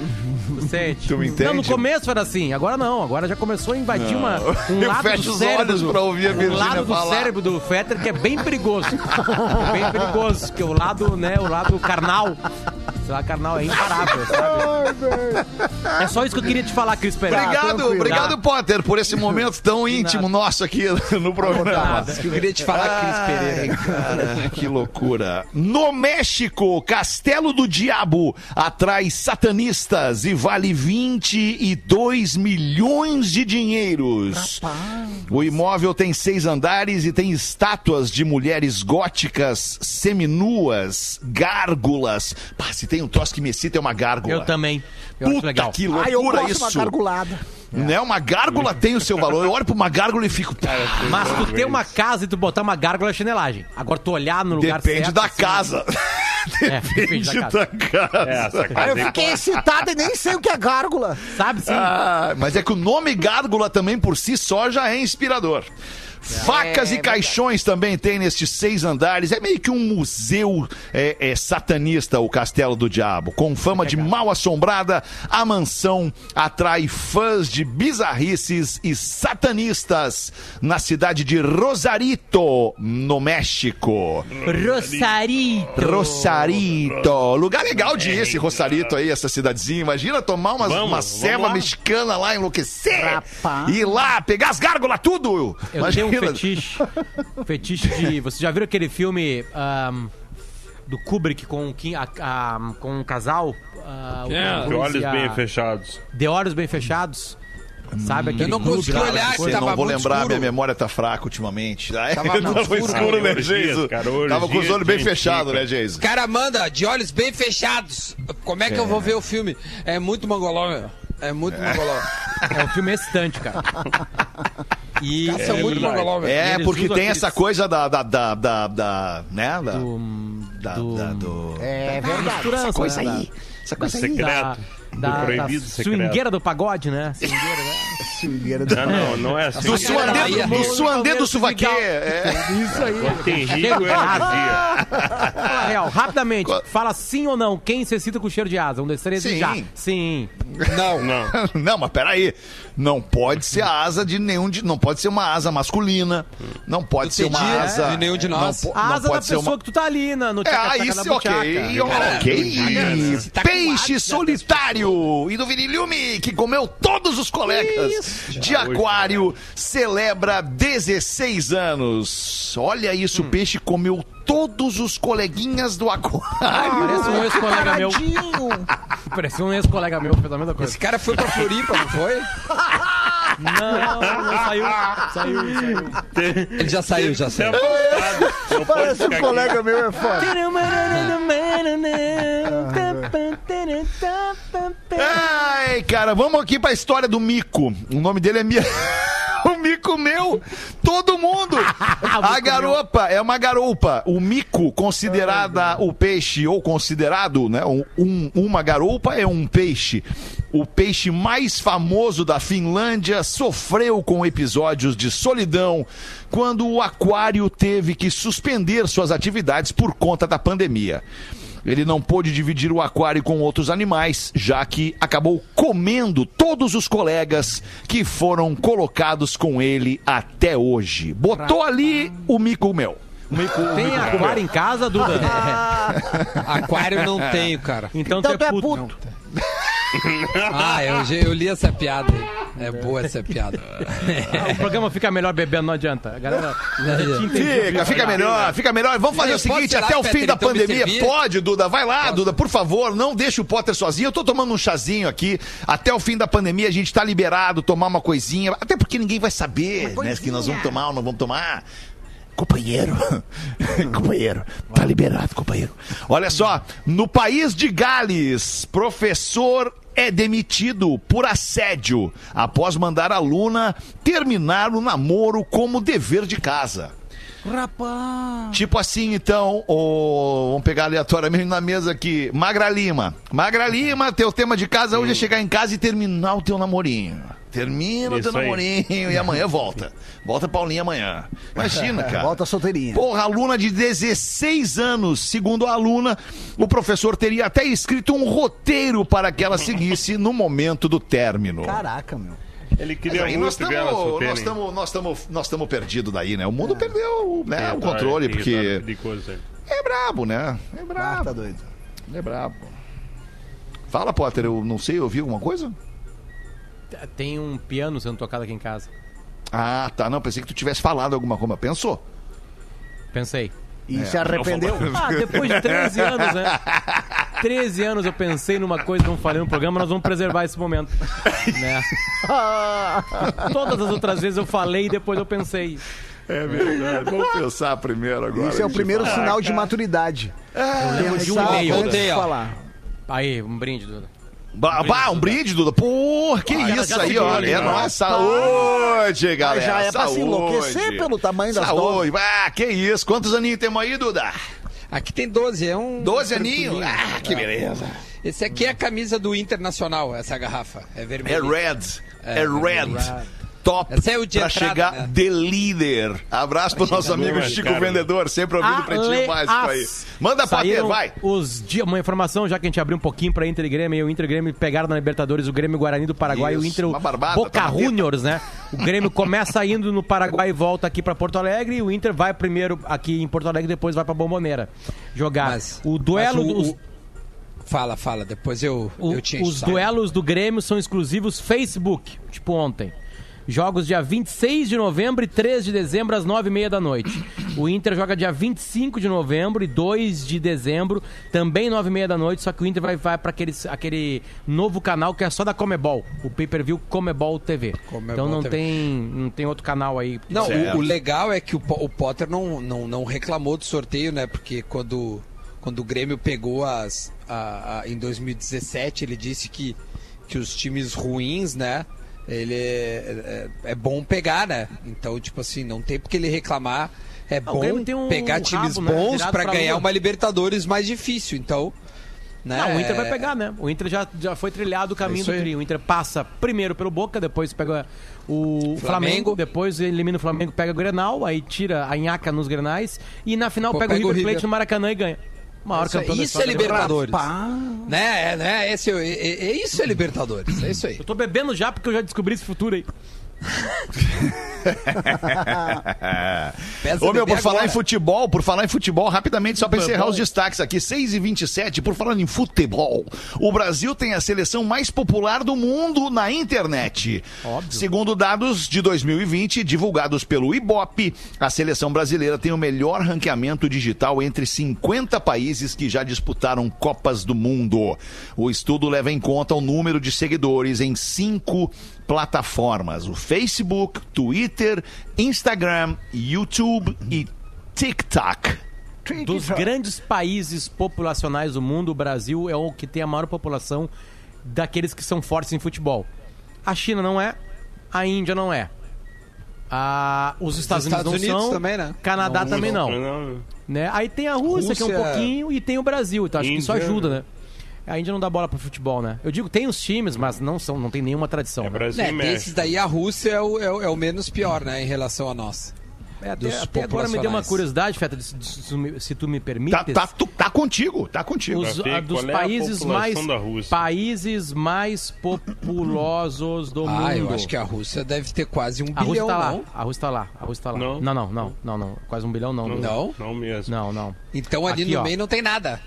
[SPEAKER 8] Tu *laughs* sente.
[SPEAKER 5] Tu me entende?
[SPEAKER 8] Não, no começo era assim, agora não. Agora já começou a invadir uma, um *laughs*
[SPEAKER 5] Eu
[SPEAKER 8] lado
[SPEAKER 5] fecho
[SPEAKER 8] do
[SPEAKER 5] os
[SPEAKER 8] cérebro.
[SPEAKER 5] olhos
[SPEAKER 8] do-
[SPEAKER 5] pra ouvir a
[SPEAKER 8] um lado do
[SPEAKER 5] falar.
[SPEAKER 8] cérebro do Fetter que é bem perigoso. É *laughs* bem perigoso, que o lado, né, o lado carnal. Lá, carnal é imparável, sabe? *laughs* É só isso que eu queria te falar, Cris Pereira.
[SPEAKER 5] Obrigado,
[SPEAKER 3] tranquilo.
[SPEAKER 5] obrigado,
[SPEAKER 8] Tá.
[SPEAKER 5] Potter, por esse momento tão *laughs* íntimo nosso aqui no programa.
[SPEAKER 6] Que eu queria te falar, Cris Pereira.
[SPEAKER 5] Cara, que loucura. No México, Castelo do Diabo atrai satanistas e vale 22 milhões de dinheiros. O imóvel tem seis andares e tem estátuas de mulheres góticas, seminuas, gárgulas. Pá, se tem um troço que me excita é uma gárgula.
[SPEAKER 8] Eu também. Eu acho
[SPEAKER 5] Puta
[SPEAKER 8] legal.
[SPEAKER 5] que
[SPEAKER 3] Ah, eu
[SPEAKER 5] loucura
[SPEAKER 3] gosto de uma
[SPEAKER 5] isso.
[SPEAKER 3] gargulada.
[SPEAKER 5] Né? Uma gárgula tem o seu valor. Eu olho pra uma gárgula e fico.
[SPEAKER 8] Mas tu ter uma casa e tu botar uma gárgula é chinelagem. Agora tu olhar no lugar
[SPEAKER 5] Depende
[SPEAKER 8] certo,
[SPEAKER 5] da
[SPEAKER 8] assim,
[SPEAKER 5] casa. *laughs*
[SPEAKER 8] É,
[SPEAKER 5] Depende da casa.
[SPEAKER 7] É,
[SPEAKER 3] Aí
[SPEAKER 7] casa
[SPEAKER 3] eu fiquei excitado e nem sei o que é gárgula.
[SPEAKER 8] Sabe sim?
[SPEAKER 5] Ah, mas é que o nome gárgula também por si só já é inspirador. Facas e caixões também tem nestes seis andares. É meio que um museu é, é, satanista, o Castelo do Diabo. Com fama de mal assombrada, a mansão atrai fãs de bizarrices e satanistas na cidade de Rosarito, no México.
[SPEAKER 8] Rosarito.
[SPEAKER 5] Rosarito. Lugar legal de ir esse Rosarito aí, essa cidadezinha. Imagina tomar umas,
[SPEAKER 7] Vamos,
[SPEAKER 5] uma ceva mexicana lá, enlouquecer.
[SPEAKER 3] Rapaz.
[SPEAKER 5] Ir lá, pegar as gárgulas, tudo.
[SPEAKER 8] Eu tenho um fetiche. *laughs* Fetiche de. Vocês já viram aquele filme ahm, do Kubrick com, o Kim- a- a- com um casal? Ah, o Tom
[SPEAKER 7] De olhos
[SPEAKER 8] e a-
[SPEAKER 7] bem fechados.
[SPEAKER 8] De olhos bem fechados. Sabe aquele
[SPEAKER 6] Eu não
[SPEAKER 8] clube
[SPEAKER 6] consegui
[SPEAKER 8] lá,
[SPEAKER 6] olhar,
[SPEAKER 8] coisa?
[SPEAKER 6] que tava
[SPEAKER 5] não vou
[SPEAKER 6] muito
[SPEAKER 5] lembrar,
[SPEAKER 6] escuro.
[SPEAKER 5] minha memória tá fraca ultimamente. Ah,
[SPEAKER 6] Tava *laughs*
[SPEAKER 5] Tava,
[SPEAKER 6] muito escuro.
[SPEAKER 5] escuro, né,
[SPEAKER 7] Orgias, cara,
[SPEAKER 5] Tava com os olhos bem
[SPEAKER 7] de
[SPEAKER 5] fechados, né, Jason?
[SPEAKER 6] Cara, manda, de olhos bem fechados. Como é que eu vou ver o filme? É muito mangoló, meu. É muito mangoló.
[SPEAKER 8] É um filme excitante, cara. *laughs*
[SPEAKER 6] E
[SPEAKER 7] É
[SPEAKER 6] muito mongolão, velho.
[SPEAKER 5] É, porque tem
[SPEAKER 8] aqueles-
[SPEAKER 5] essa coisa da. da, da, da, da- né? Da,
[SPEAKER 8] Do,
[SPEAKER 5] da,
[SPEAKER 8] do-
[SPEAKER 5] da- do-
[SPEAKER 3] É verdade.
[SPEAKER 8] misturança,
[SPEAKER 5] coisa
[SPEAKER 8] né,
[SPEAKER 5] aí. Essa coisa aí.
[SPEAKER 7] Secreto.
[SPEAKER 8] Da,
[SPEAKER 7] Do
[SPEAKER 8] da, da
[SPEAKER 7] proibido secreto.
[SPEAKER 8] swingueira do pagode, né? *laughs* Swingueira, né?
[SPEAKER 3] Swingueira do-
[SPEAKER 7] Não, não, não é assim.
[SPEAKER 5] Do suandê, do suandê do suvaquê. É.
[SPEAKER 8] Isso aí.
[SPEAKER 7] Tem rico é energia. *laughs*
[SPEAKER 8] Fala real, rapidamente. Fala sim ou não. Quem você cita com cheiro de asa? Um, dois, três
[SPEAKER 5] Sim.
[SPEAKER 8] e já. Sim.
[SPEAKER 6] Não,
[SPEAKER 7] Não. *laughs*
[SPEAKER 5] Não, mas peraí. Não pode ser a asa de nenhum de. Não pode ser uma asa masculina. Não pode
[SPEAKER 6] Do
[SPEAKER 5] ser uma
[SPEAKER 6] Teddy,
[SPEAKER 5] asa.
[SPEAKER 6] de nenhum de nós.
[SPEAKER 5] Não,
[SPEAKER 8] A
[SPEAKER 5] não
[SPEAKER 8] asa da pessoa
[SPEAKER 5] uma.
[SPEAKER 8] que tu tá ali na, no
[SPEAKER 5] É, aí
[SPEAKER 8] da
[SPEAKER 5] sim, ok.
[SPEAKER 8] buchaca.
[SPEAKER 5] Ok.
[SPEAKER 6] Se tá
[SPEAKER 5] Peixe solitário e do Virilhume, que comeu todos os colegas de aquário, celebra 16 anos. Olha isso, o peixe comeu todos os coleguinhas do aquário.
[SPEAKER 8] Parece um ex-colega meu. *laughs* Parece um ex-colega meu, a mesma coisa.
[SPEAKER 6] Esse cara foi pra Floripa, não foi? *laughs*
[SPEAKER 8] Não, não saiu. Saiu, saiu.
[SPEAKER 6] Ele já saiu, já saiu.
[SPEAKER 3] Parece um colega meu, é foda.
[SPEAKER 5] Ai, cara, vamos aqui pra história do mico. O nome dele é Mia. *laughs* O mico meu, todo mundo. *laughs* A garopa é uma garoupa. O mico, considerada o peixe, ou considerado, né? um- um- uma garoupa é um peixe. O peixe mais famoso da Finlândia sofreu com episódios de solidão quando o aquário teve que suspender suas atividades por conta da pandemia. Ele não pôde dividir o aquário com outros animais, já que acabou comendo todos os colegas que foram colocados com ele até hoje. Botou ali o mico meu. O mico,
[SPEAKER 8] Tem
[SPEAKER 5] mico
[SPEAKER 8] aquário em casa, Duda? *laughs*
[SPEAKER 6] Aquário não tenho, cara.
[SPEAKER 8] Então,
[SPEAKER 3] Então
[SPEAKER 8] tu
[SPEAKER 3] tu
[SPEAKER 8] é
[SPEAKER 3] é
[SPEAKER 8] puto.
[SPEAKER 3] puto.
[SPEAKER 6] Ah, eu, eu li essa piada aí. É boa essa piada.
[SPEAKER 8] O programa fica melhor bebendo, não adianta. A galera.
[SPEAKER 5] Fica, fica melhor, fica melhor. Vamos fazer o seguinte, até o fim da
[SPEAKER 6] então,
[SPEAKER 5] pandemia. Pode, Duda, vai lá, Duda, por favor, não deixe o Potter sozinho. Eu tô tomando um chazinho aqui. Até o fim da pandemia a gente tá liberado, tomar uma coisinha. Até porque ninguém vai saber, né, que nós vamos tomar ou não vamos tomar. Companheiro, *laughs* companheiro, tá liberado, companheiro. Olha só, no país de Gales, professor é demitido por assédio após mandar aluna terminar o namoro como dever de casa.
[SPEAKER 3] Rapaz.
[SPEAKER 5] Tipo assim, então, o- vamos pegar aleatoriamente na mesa aqui. Magra Lima. Magra Lima, teu tema de casa hoje é chegar em casa e terminar o teu namorinho. Termina o teu
[SPEAKER 7] aí.
[SPEAKER 5] namorinho e amanhã volta. Volta Paulinha amanhã. Imagina, cara. *laughs*
[SPEAKER 3] Volta solteirinha.
[SPEAKER 5] Porra, aluna de 16 anos. Segundo a aluna, o professor teria até escrito um roteiro para que ela seguisse no momento do término.
[SPEAKER 3] Caraca, meu.
[SPEAKER 7] Ele queria
[SPEAKER 5] aí nós
[SPEAKER 7] muito
[SPEAKER 5] nós estamos nós estamos nós estamos perdidos daí, né? O mundo perdeu, né,
[SPEAKER 7] Tem
[SPEAKER 5] o controle
[SPEAKER 7] tem
[SPEAKER 5] porque é brabo, né? É
[SPEAKER 3] Ah, tá
[SPEAKER 5] brabo,
[SPEAKER 3] doido.
[SPEAKER 5] é brabo. Fala, Potter, eu não sei, eu ouvi alguma coisa?
[SPEAKER 8] Tem um piano sendo tocado aqui em casa.
[SPEAKER 5] Ah, tá, não, pensei que tu tivesse falado alguma coisa. Pensou?
[SPEAKER 8] Pensei.
[SPEAKER 3] E se arrependeu? *laughs*
[SPEAKER 8] Ah, depois de 13 anos, né? 13 anos eu pensei numa coisa, não falei no programa, nós vamos preservar esse momento. Né? *laughs* Todas as outras vezes eu falei e depois eu pensei.
[SPEAKER 5] É verdade. Vamos pensar primeiro agora.
[SPEAKER 3] Esse é o primeiro sinal de maturidade.
[SPEAKER 8] lembro de um e-mail.
[SPEAKER 3] antes de falar.
[SPEAKER 8] Aí, um brinde, Duda.
[SPEAKER 5] Bah, bah, um brinde, Duda. Pô, que isso
[SPEAKER 8] já
[SPEAKER 5] aí,
[SPEAKER 8] viu,
[SPEAKER 5] É
[SPEAKER 8] né?
[SPEAKER 5] nossa saúde, galera.
[SPEAKER 3] já é pra se enlouquecer pelo tamanho das
[SPEAKER 5] Saúde. Ah, que isso. Quantos aninhos temos aí, Duda?
[SPEAKER 6] Aqui tem 12, é um.
[SPEAKER 5] 12
[SPEAKER 6] tranquilinho.
[SPEAKER 5] aninhos? Ah, que beleza.
[SPEAKER 6] Esse aqui é a camisa do Internacional, essa garrafa. É vermelha.
[SPEAKER 5] É red. É,
[SPEAKER 6] É,
[SPEAKER 5] red.
[SPEAKER 6] red.
[SPEAKER 5] Top
[SPEAKER 6] Essa é o de
[SPEAKER 5] pra
[SPEAKER 6] entrada,
[SPEAKER 5] chegar
[SPEAKER 6] né?
[SPEAKER 5] de líder. Abraço pro nosso amigo
[SPEAKER 7] Boa,
[SPEAKER 5] Chico
[SPEAKER 7] cara.
[SPEAKER 5] Vendedor, sempre ouvindo o Pretinho Básico aí. Manda pra ter,
[SPEAKER 8] Saíram
[SPEAKER 5] vai.
[SPEAKER 8] Os dias, uma informação, já que a gente abriu um pouquinho pra Inter e Grêmio, e o Inter e Grêmio pegaram na Libertadores o Grêmio Guarani do Paraguai e o
[SPEAKER 5] Isso,
[SPEAKER 8] Inter o
[SPEAKER 5] uma barbada,
[SPEAKER 8] Boca
[SPEAKER 5] tá teta.
[SPEAKER 8] Juniors, né? O Grêmio começa *laughs* indo no Paraguai e volta aqui pra Porto Alegre e o Inter vai primeiro aqui em Porto Alegre e depois vai pra Bomboneira jogar.
[SPEAKER 6] Mas-
[SPEAKER 8] o duelo
[SPEAKER 6] mas o-
[SPEAKER 8] dos
[SPEAKER 6] o- Fala, fala, depois eu,
[SPEAKER 8] O-
[SPEAKER 6] eu
[SPEAKER 8] os duelos do Grêmio são exclusivos Facebook, tipo ontem. Jogos dia 26 de novembro e 3 de dezembro às 9h30 da noite. O Inter joga dia 25 de novembro e 2 de dezembro, também 9h30 da noite, só que o Inter vai, vai para aquele, aquele novo canal que é só da Comebol, o pay-per-view Comebol TV.
[SPEAKER 6] Comebol
[SPEAKER 8] então não
[SPEAKER 6] TV.
[SPEAKER 8] tem, não tem outro canal aí.
[SPEAKER 6] Não, o, o legal é que o, o Potter não, não, não reclamou do sorteio, né? Porque quando, quando o Grêmio pegou as. a- a- em 2017, ele disse que, que os times ruins, né? Ele é, é- é bom pegar, né? Então, tipo assim, não tem porque ele reclamar. É
[SPEAKER 8] Grêmio
[SPEAKER 6] bom
[SPEAKER 8] um
[SPEAKER 6] pegar
[SPEAKER 8] rabo,
[SPEAKER 6] times
[SPEAKER 8] né,
[SPEAKER 6] bons pra ganhar uma Libertadores mais difícil. Então, né?
[SPEAKER 8] Não, o Inter vai
[SPEAKER 6] é-
[SPEAKER 8] pegar, né? O Inter já, já foi trilhado o caminho
[SPEAKER 6] isso
[SPEAKER 8] do trio. O Inter passa primeiro pelo Boca, depois pega o Flamengo,
[SPEAKER 6] Flamengo.
[SPEAKER 8] depois elimina o Flamengo, pega o Grenal, aí tira a nhaca nos Grenais e na final
[SPEAKER 6] Pô,
[SPEAKER 8] pega,
[SPEAKER 6] pega
[SPEAKER 8] o River Plate
[SPEAKER 6] River.
[SPEAKER 8] no Maracanã e ganha. O maior
[SPEAKER 6] Isso, é-
[SPEAKER 8] campeão da
[SPEAKER 6] isso é
[SPEAKER 8] história da
[SPEAKER 6] Libertadores. Né, é, né? Esse, é, é- é- isso é Libertadores. É isso aí.
[SPEAKER 8] Eu tô bebendo já porque eu já descobri esse futuro aí. *laughs* *laughs*
[SPEAKER 5] Ô, meu, por falar
[SPEAKER 6] agora.
[SPEAKER 5] em futebol, por falar em futebol, rapidamente, só para encerrar os destaques aqui, 6 e 27 por falar em futebol. O Brasil tem a seleção mais popular do mundo na internet.
[SPEAKER 8] Óbvio.
[SPEAKER 5] Segundo dados de 2020, divulgados pelo Ibope, a seleção brasileira tem o melhor ranqueamento digital entre 50 países que já disputaram Copas do Mundo. O estudo leva em conta o número de seguidores em cinco plataformas: o Facebook, Twitter, Instagram, YouTube e TikTok.
[SPEAKER 8] Dos grandes países populacionais do mundo, o Brasil é o que tem a maior população daqueles que são fortes em futebol. A China não é, a Índia não é. A- os Estados,
[SPEAKER 6] Estados
[SPEAKER 8] Unidos não
[SPEAKER 6] Unidos
[SPEAKER 8] são,
[SPEAKER 6] também, né?
[SPEAKER 8] Canadá
[SPEAKER 6] Não,
[SPEAKER 8] também não.
[SPEAKER 7] Não,
[SPEAKER 8] né? Aí tem a Rússia, que é um
[SPEAKER 6] Rússia-
[SPEAKER 8] pouquinho, e tem o Brasil. Então acho que isso
[SPEAKER 7] Índia,
[SPEAKER 8] ajuda,
[SPEAKER 7] né?
[SPEAKER 8] Né? A Índia não dá bola pro futebol, né? Eu digo, tem os times, mas não são, não tem nenhuma tradição.
[SPEAKER 7] é
[SPEAKER 8] né?
[SPEAKER 7] Brasil
[SPEAKER 6] É,
[SPEAKER 7] e
[SPEAKER 6] desses daí a Rússia é o, é o- é o menos pior, né, em relação a nós.
[SPEAKER 8] É, até,
[SPEAKER 6] dos
[SPEAKER 8] até agora me deu uma curiosidade, Feta, de- de- se tu me- se tu me permites.
[SPEAKER 5] Tá, tá, tá contigo, tá contigo.
[SPEAKER 8] os, a, dos
[SPEAKER 7] é a
[SPEAKER 8] países mais
[SPEAKER 7] da Rússia.
[SPEAKER 8] países mais populosos do mundo.
[SPEAKER 6] Ah, eu acho que a Rússia deve ter quase um
[SPEAKER 8] a Rússia
[SPEAKER 6] bilhão,
[SPEAKER 8] tá lá.
[SPEAKER 6] não?
[SPEAKER 8] A Rússia tá lá. A Rússia tá lá.
[SPEAKER 7] Não.
[SPEAKER 8] não, não, não, não, não. Quase um bilhão não.
[SPEAKER 7] Não,
[SPEAKER 6] Não?
[SPEAKER 7] não mesmo.
[SPEAKER 8] Não, não.
[SPEAKER 6] Então ali
[SPEAKER 8] Aqui,
[SPEAKER 6] no
[SPEAKER 8] ó.
[SPEAKER 6] meio não tem nada.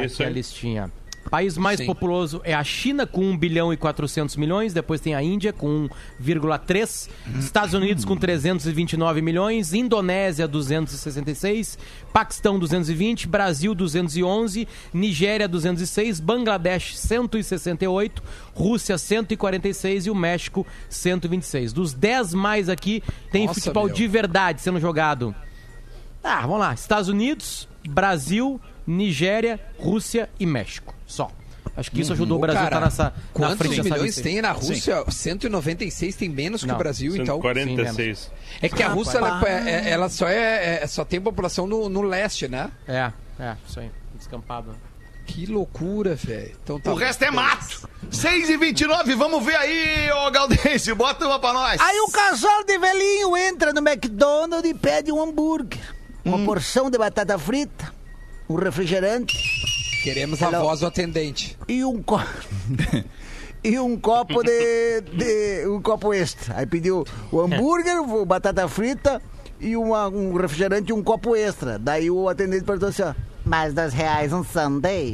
[SPEAKER 8] Tá
[SPEAKER 7] Isso
[SPEAKER 8] aqui a
[SPEAKER 7] aí.
[SPEAKER 8] listinha. País mais
[SPEAKER 6] Sim.
[SPEAKER 8] populoso é a China, com 1 bilhão e 400 milhões. Depois tem a Índia, com 1,3. Estados Unidos, com 329 milhões. Indonésia, 266. Paquistão, 220. Brasil, 211. Nigéria, 206. Bangladesh, 168. Rússia, 146. E o México, 126. Dos 10 mais aqui, tem
[SPEAKER 6] Nossa,
[SPEAKER 8] futebol
[SPEAKER 6] meu.
[SPEAKER 8] de verdade sendo jogado. Ah, vamos lá. Estados Unidos, Brasil, Nigéria, Rússia e México. Só. Acho que isso ajudou o Brasil a
[SPEAKER 6] cara,
[SPEAKER 8] estar nessa na
[SPEAKER 6] Quantos
[SPEAKER 8] frente dessa
[SPEAKER 6] milhões tem na Rússia? 196 tem menos que
[SPEAKER 8] Não,
[SPEAKER 6] o Brasil, então.
[SPEAKER 7] 146.
[SPEAKER 6] É que a Rússia ela, é- é- ela só é, é- só tem população no, no leste, né?
[SPEAKER 8] É, é, isso aí. Descampado.
[SPEAKER 6] Que loucura, velho. Então tá
[SPEAKER 5] O resto é mato. 6 e 29 vamos ver aí, ô Galdense, bota uma pra nós.
[SPEAKER 3] Aí um casal de velhinho entra no McDonald's e pede um hambúrguer, uma porção de batata frita, um refrigerante
[SPEAKER 6] Queremos a
[SPEAKER 3] Hello.
[SPEAKER 6] voz do atendente.
[SPEAKER 3] e um copo. *laughs* E um copo de, de- um copo extra. Aí pediu o hambúrguer, o batata frita e uma- um refrigerante e um copo extra. Daí o atendente perguntou assim: ó, mais 10 reais um sundae?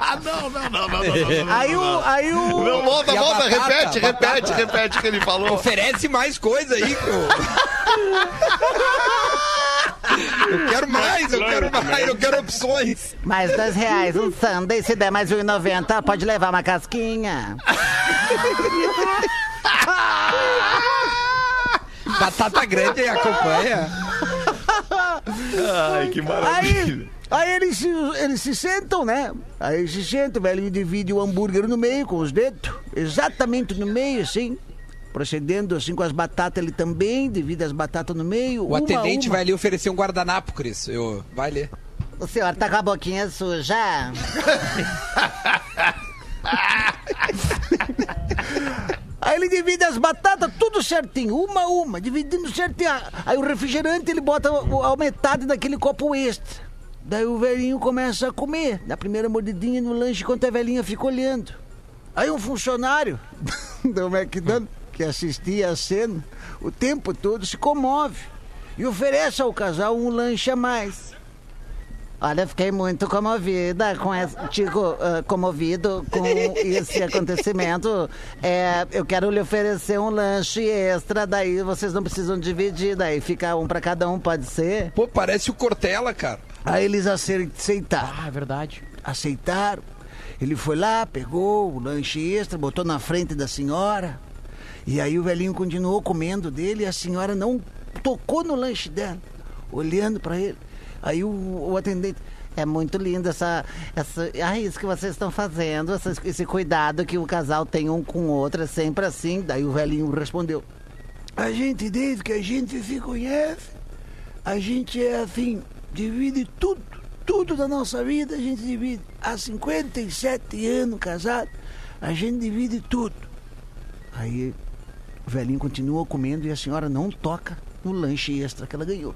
[SPEAKER 5] Ah, não, não, não, não, não, não, não.
[SPEAKER 3] Aí o. Aí o
[SPEAKER 5] Não, volta,
[SPEAKER 6] a
[SPEAKER 5] volta,
[SPEAKER 6] batata,
[SPEAKER 5] repete,
[SPEAKER 6] batata.
[SPEAKER 5] repete, repete o que ele falou.
[SPEAKER 6] Oferece mais coisa aí, Eu, *laughs* eu quero mais, eu quero mais, eu quero opções.
[SPEAKER 3] mais 10 reais um sundae, se der mais 1,90 pode levar uma casquinha.
[SPEAKER 6] Batata grande acompanha.
[SPEAKER 5] Ai, que
[SPEAKER 3] Aí,
[SPEAKER 5] maravilha.
[SPEAKER 3] aí eles, se, eles se sentam, né? Aí eles se sentam, o velhinho divide o hambúrguer no meio com os dedos, exatamente no meio, assim. Procedendo assim com as batatas, ele também divide as batatas no meio.
[SPEAKER 6] O atendente vai ali oferecer um guardanapo, Cris. Eu, vai ler.
[SPEAKER 3] O senhor tá com a boquinha suja? *laughs* Aí ele divide as batatas tudo certinho, uma a uma, dividindo certinho. Aí o refrigerante ele bota a metade daquele copo extra. Daí o velhinho começa a comer, na primeira mordidinha no lanche, enquanto a velhinha fica olhando. Aí um funcionário *laughs* do McDonald's, que assistia a cena, o tempo todo se comove e oferece ao casal um lanche a mais. Olha, fiquei muito comovida com esse, digo, ah, comovido com esse *laughs* acontecimento. É, eu quero lhe oferecer um lanche extra, daí vocês não precisam dividir, daí fica um pra cada um, pode ser?
[SPEAKER 6] Pô, parece o Cortella, cara.
[SPEAKER 3] Aí eles ace- aceitaram,
[SPEAKER 8] Ah, é verdade.
[SPEAKER 3] aceitaram. Ele foi lá, pegou o lanche extra, botou na frente da senhora. E aí o velhinho continuou comendo dele e a senhora não tocou no lanche dela, olhando pra ele. Aí o, o atendente. É muito lindo essa, essa. Ah, isso que vocês estão fazendo, essa- esse cuidado que o casal tem um com o outro, é sempre assim. Daí o velhinho respondeu: A gente, desde que a gente se conhece, a gente é assim, divide tudo, tudo da nossa vida a gente divide. Há 57 anos casado, a gente divide tudo. Aí o velhinho continua comendo e a senhora não toca no lanche extra que ela ganhou.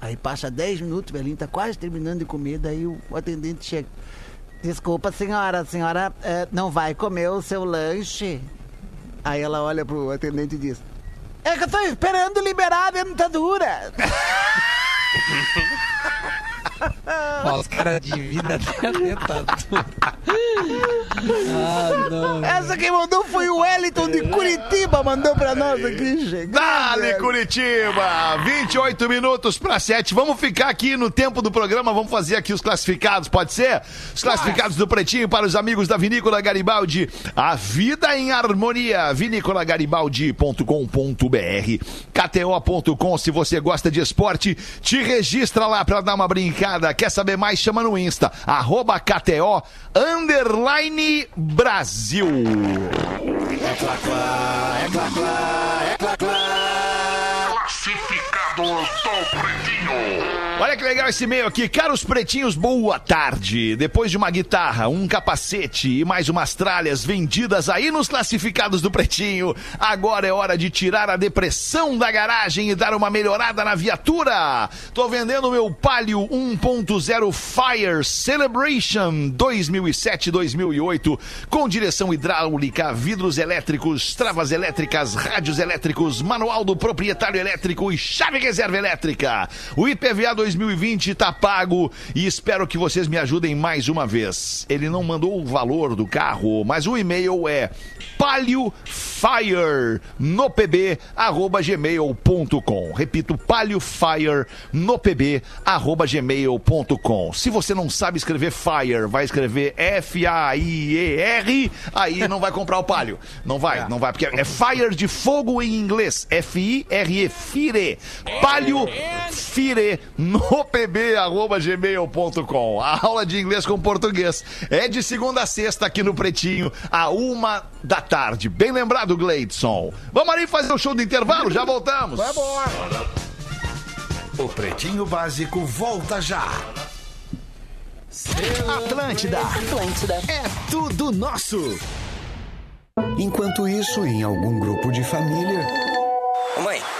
[SPEAKER 3] Aí passa 10 minutos, o velhinho tá quase terminando de comer, daí o atendente chega. Desculpa, senhora, a senhora eh, não vai comer o seu lanche? Aí ela olha pro atendente e diz: É que eu tô esperando liberar a dentadura.
[SPEAKER 6] Ó, *laughs* os caras de vida até a dentadura. *laughs* Ah, não.
[SPEAKER 3] Essa quem mandou foi o Wellington de Curitiba, mandou pra nós aqui, chegando.
[SPEAKER 5] Dale, Curitiba! 28 minutos para 7. Vamos ficar aqui no tempo do programa, vamos fazer aqui os classificados, pode ser? Os classificados do Pretinho para os amigos da Vinícola Garibaldi. A vida em harmonia. vinícolagaribaldi.com.br KTO.com, se você gosta de esporte, te registra lá para dar uma brincada. Quer saber mais? Chama no Insta, arroba KTO, underline Brasil. Olha que legal esse e-mail aqui. Caros pretinhos, boa tarde. Depois de uma guitarra, um capacete e mais umas tralhas vendidas aí nos classificados do pretinho, agora é hora de tirar a depressão da garagem e dar uma melhorada na viatura. Tô vendendo meu Palio 1.0 Fire Celebration 2007-2008 com direção hidráulica, vidros elétricos, travas elétricas, rádios elétricos, manual do proprietário elétrico e chave reserva elétrica. O IPVA 2020 tá pago e espero que vocês me ajudem mais uma vez. Ele não mandou o valor do carro, mas o e-mail é paliofire no pb arroba gmail.com. Repito, paliofire no pb arroba gmail.com. Se você não sabe escrever fire, vai escrever F-A-I-E-R, aí não vai comprar o palio. Não vai, não vai, porque é fire de fogo em inglês. F-I-R-E, fire. Palio fire no pb arroba gmail.com. A aula de inglês com português é de segunda a sexta aqui no Pretinho, a uma da tarde. Bem lembrado, Gleidson. Vamos ali fazer o show do intervalo? Já voltamos.
[SPEAKER 4] O Pretinho Básico volta já.
[SPEAKER 1] Atlântida.
[SPEAKER 9] Atlântida.
[SPEAKER 1] É tudo nosso.
[SPEAKER 10] Enquanto isso, em algum grupo de família.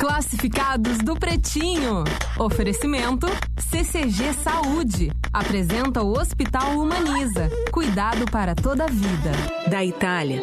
[SPEAKER 11] Classificados do Pretinho. Oferecimento CCG Saúde. Apresenta o Hospital Humaniza. Cuidado para toda a vida.
[SPEAKER 12] Da Itália,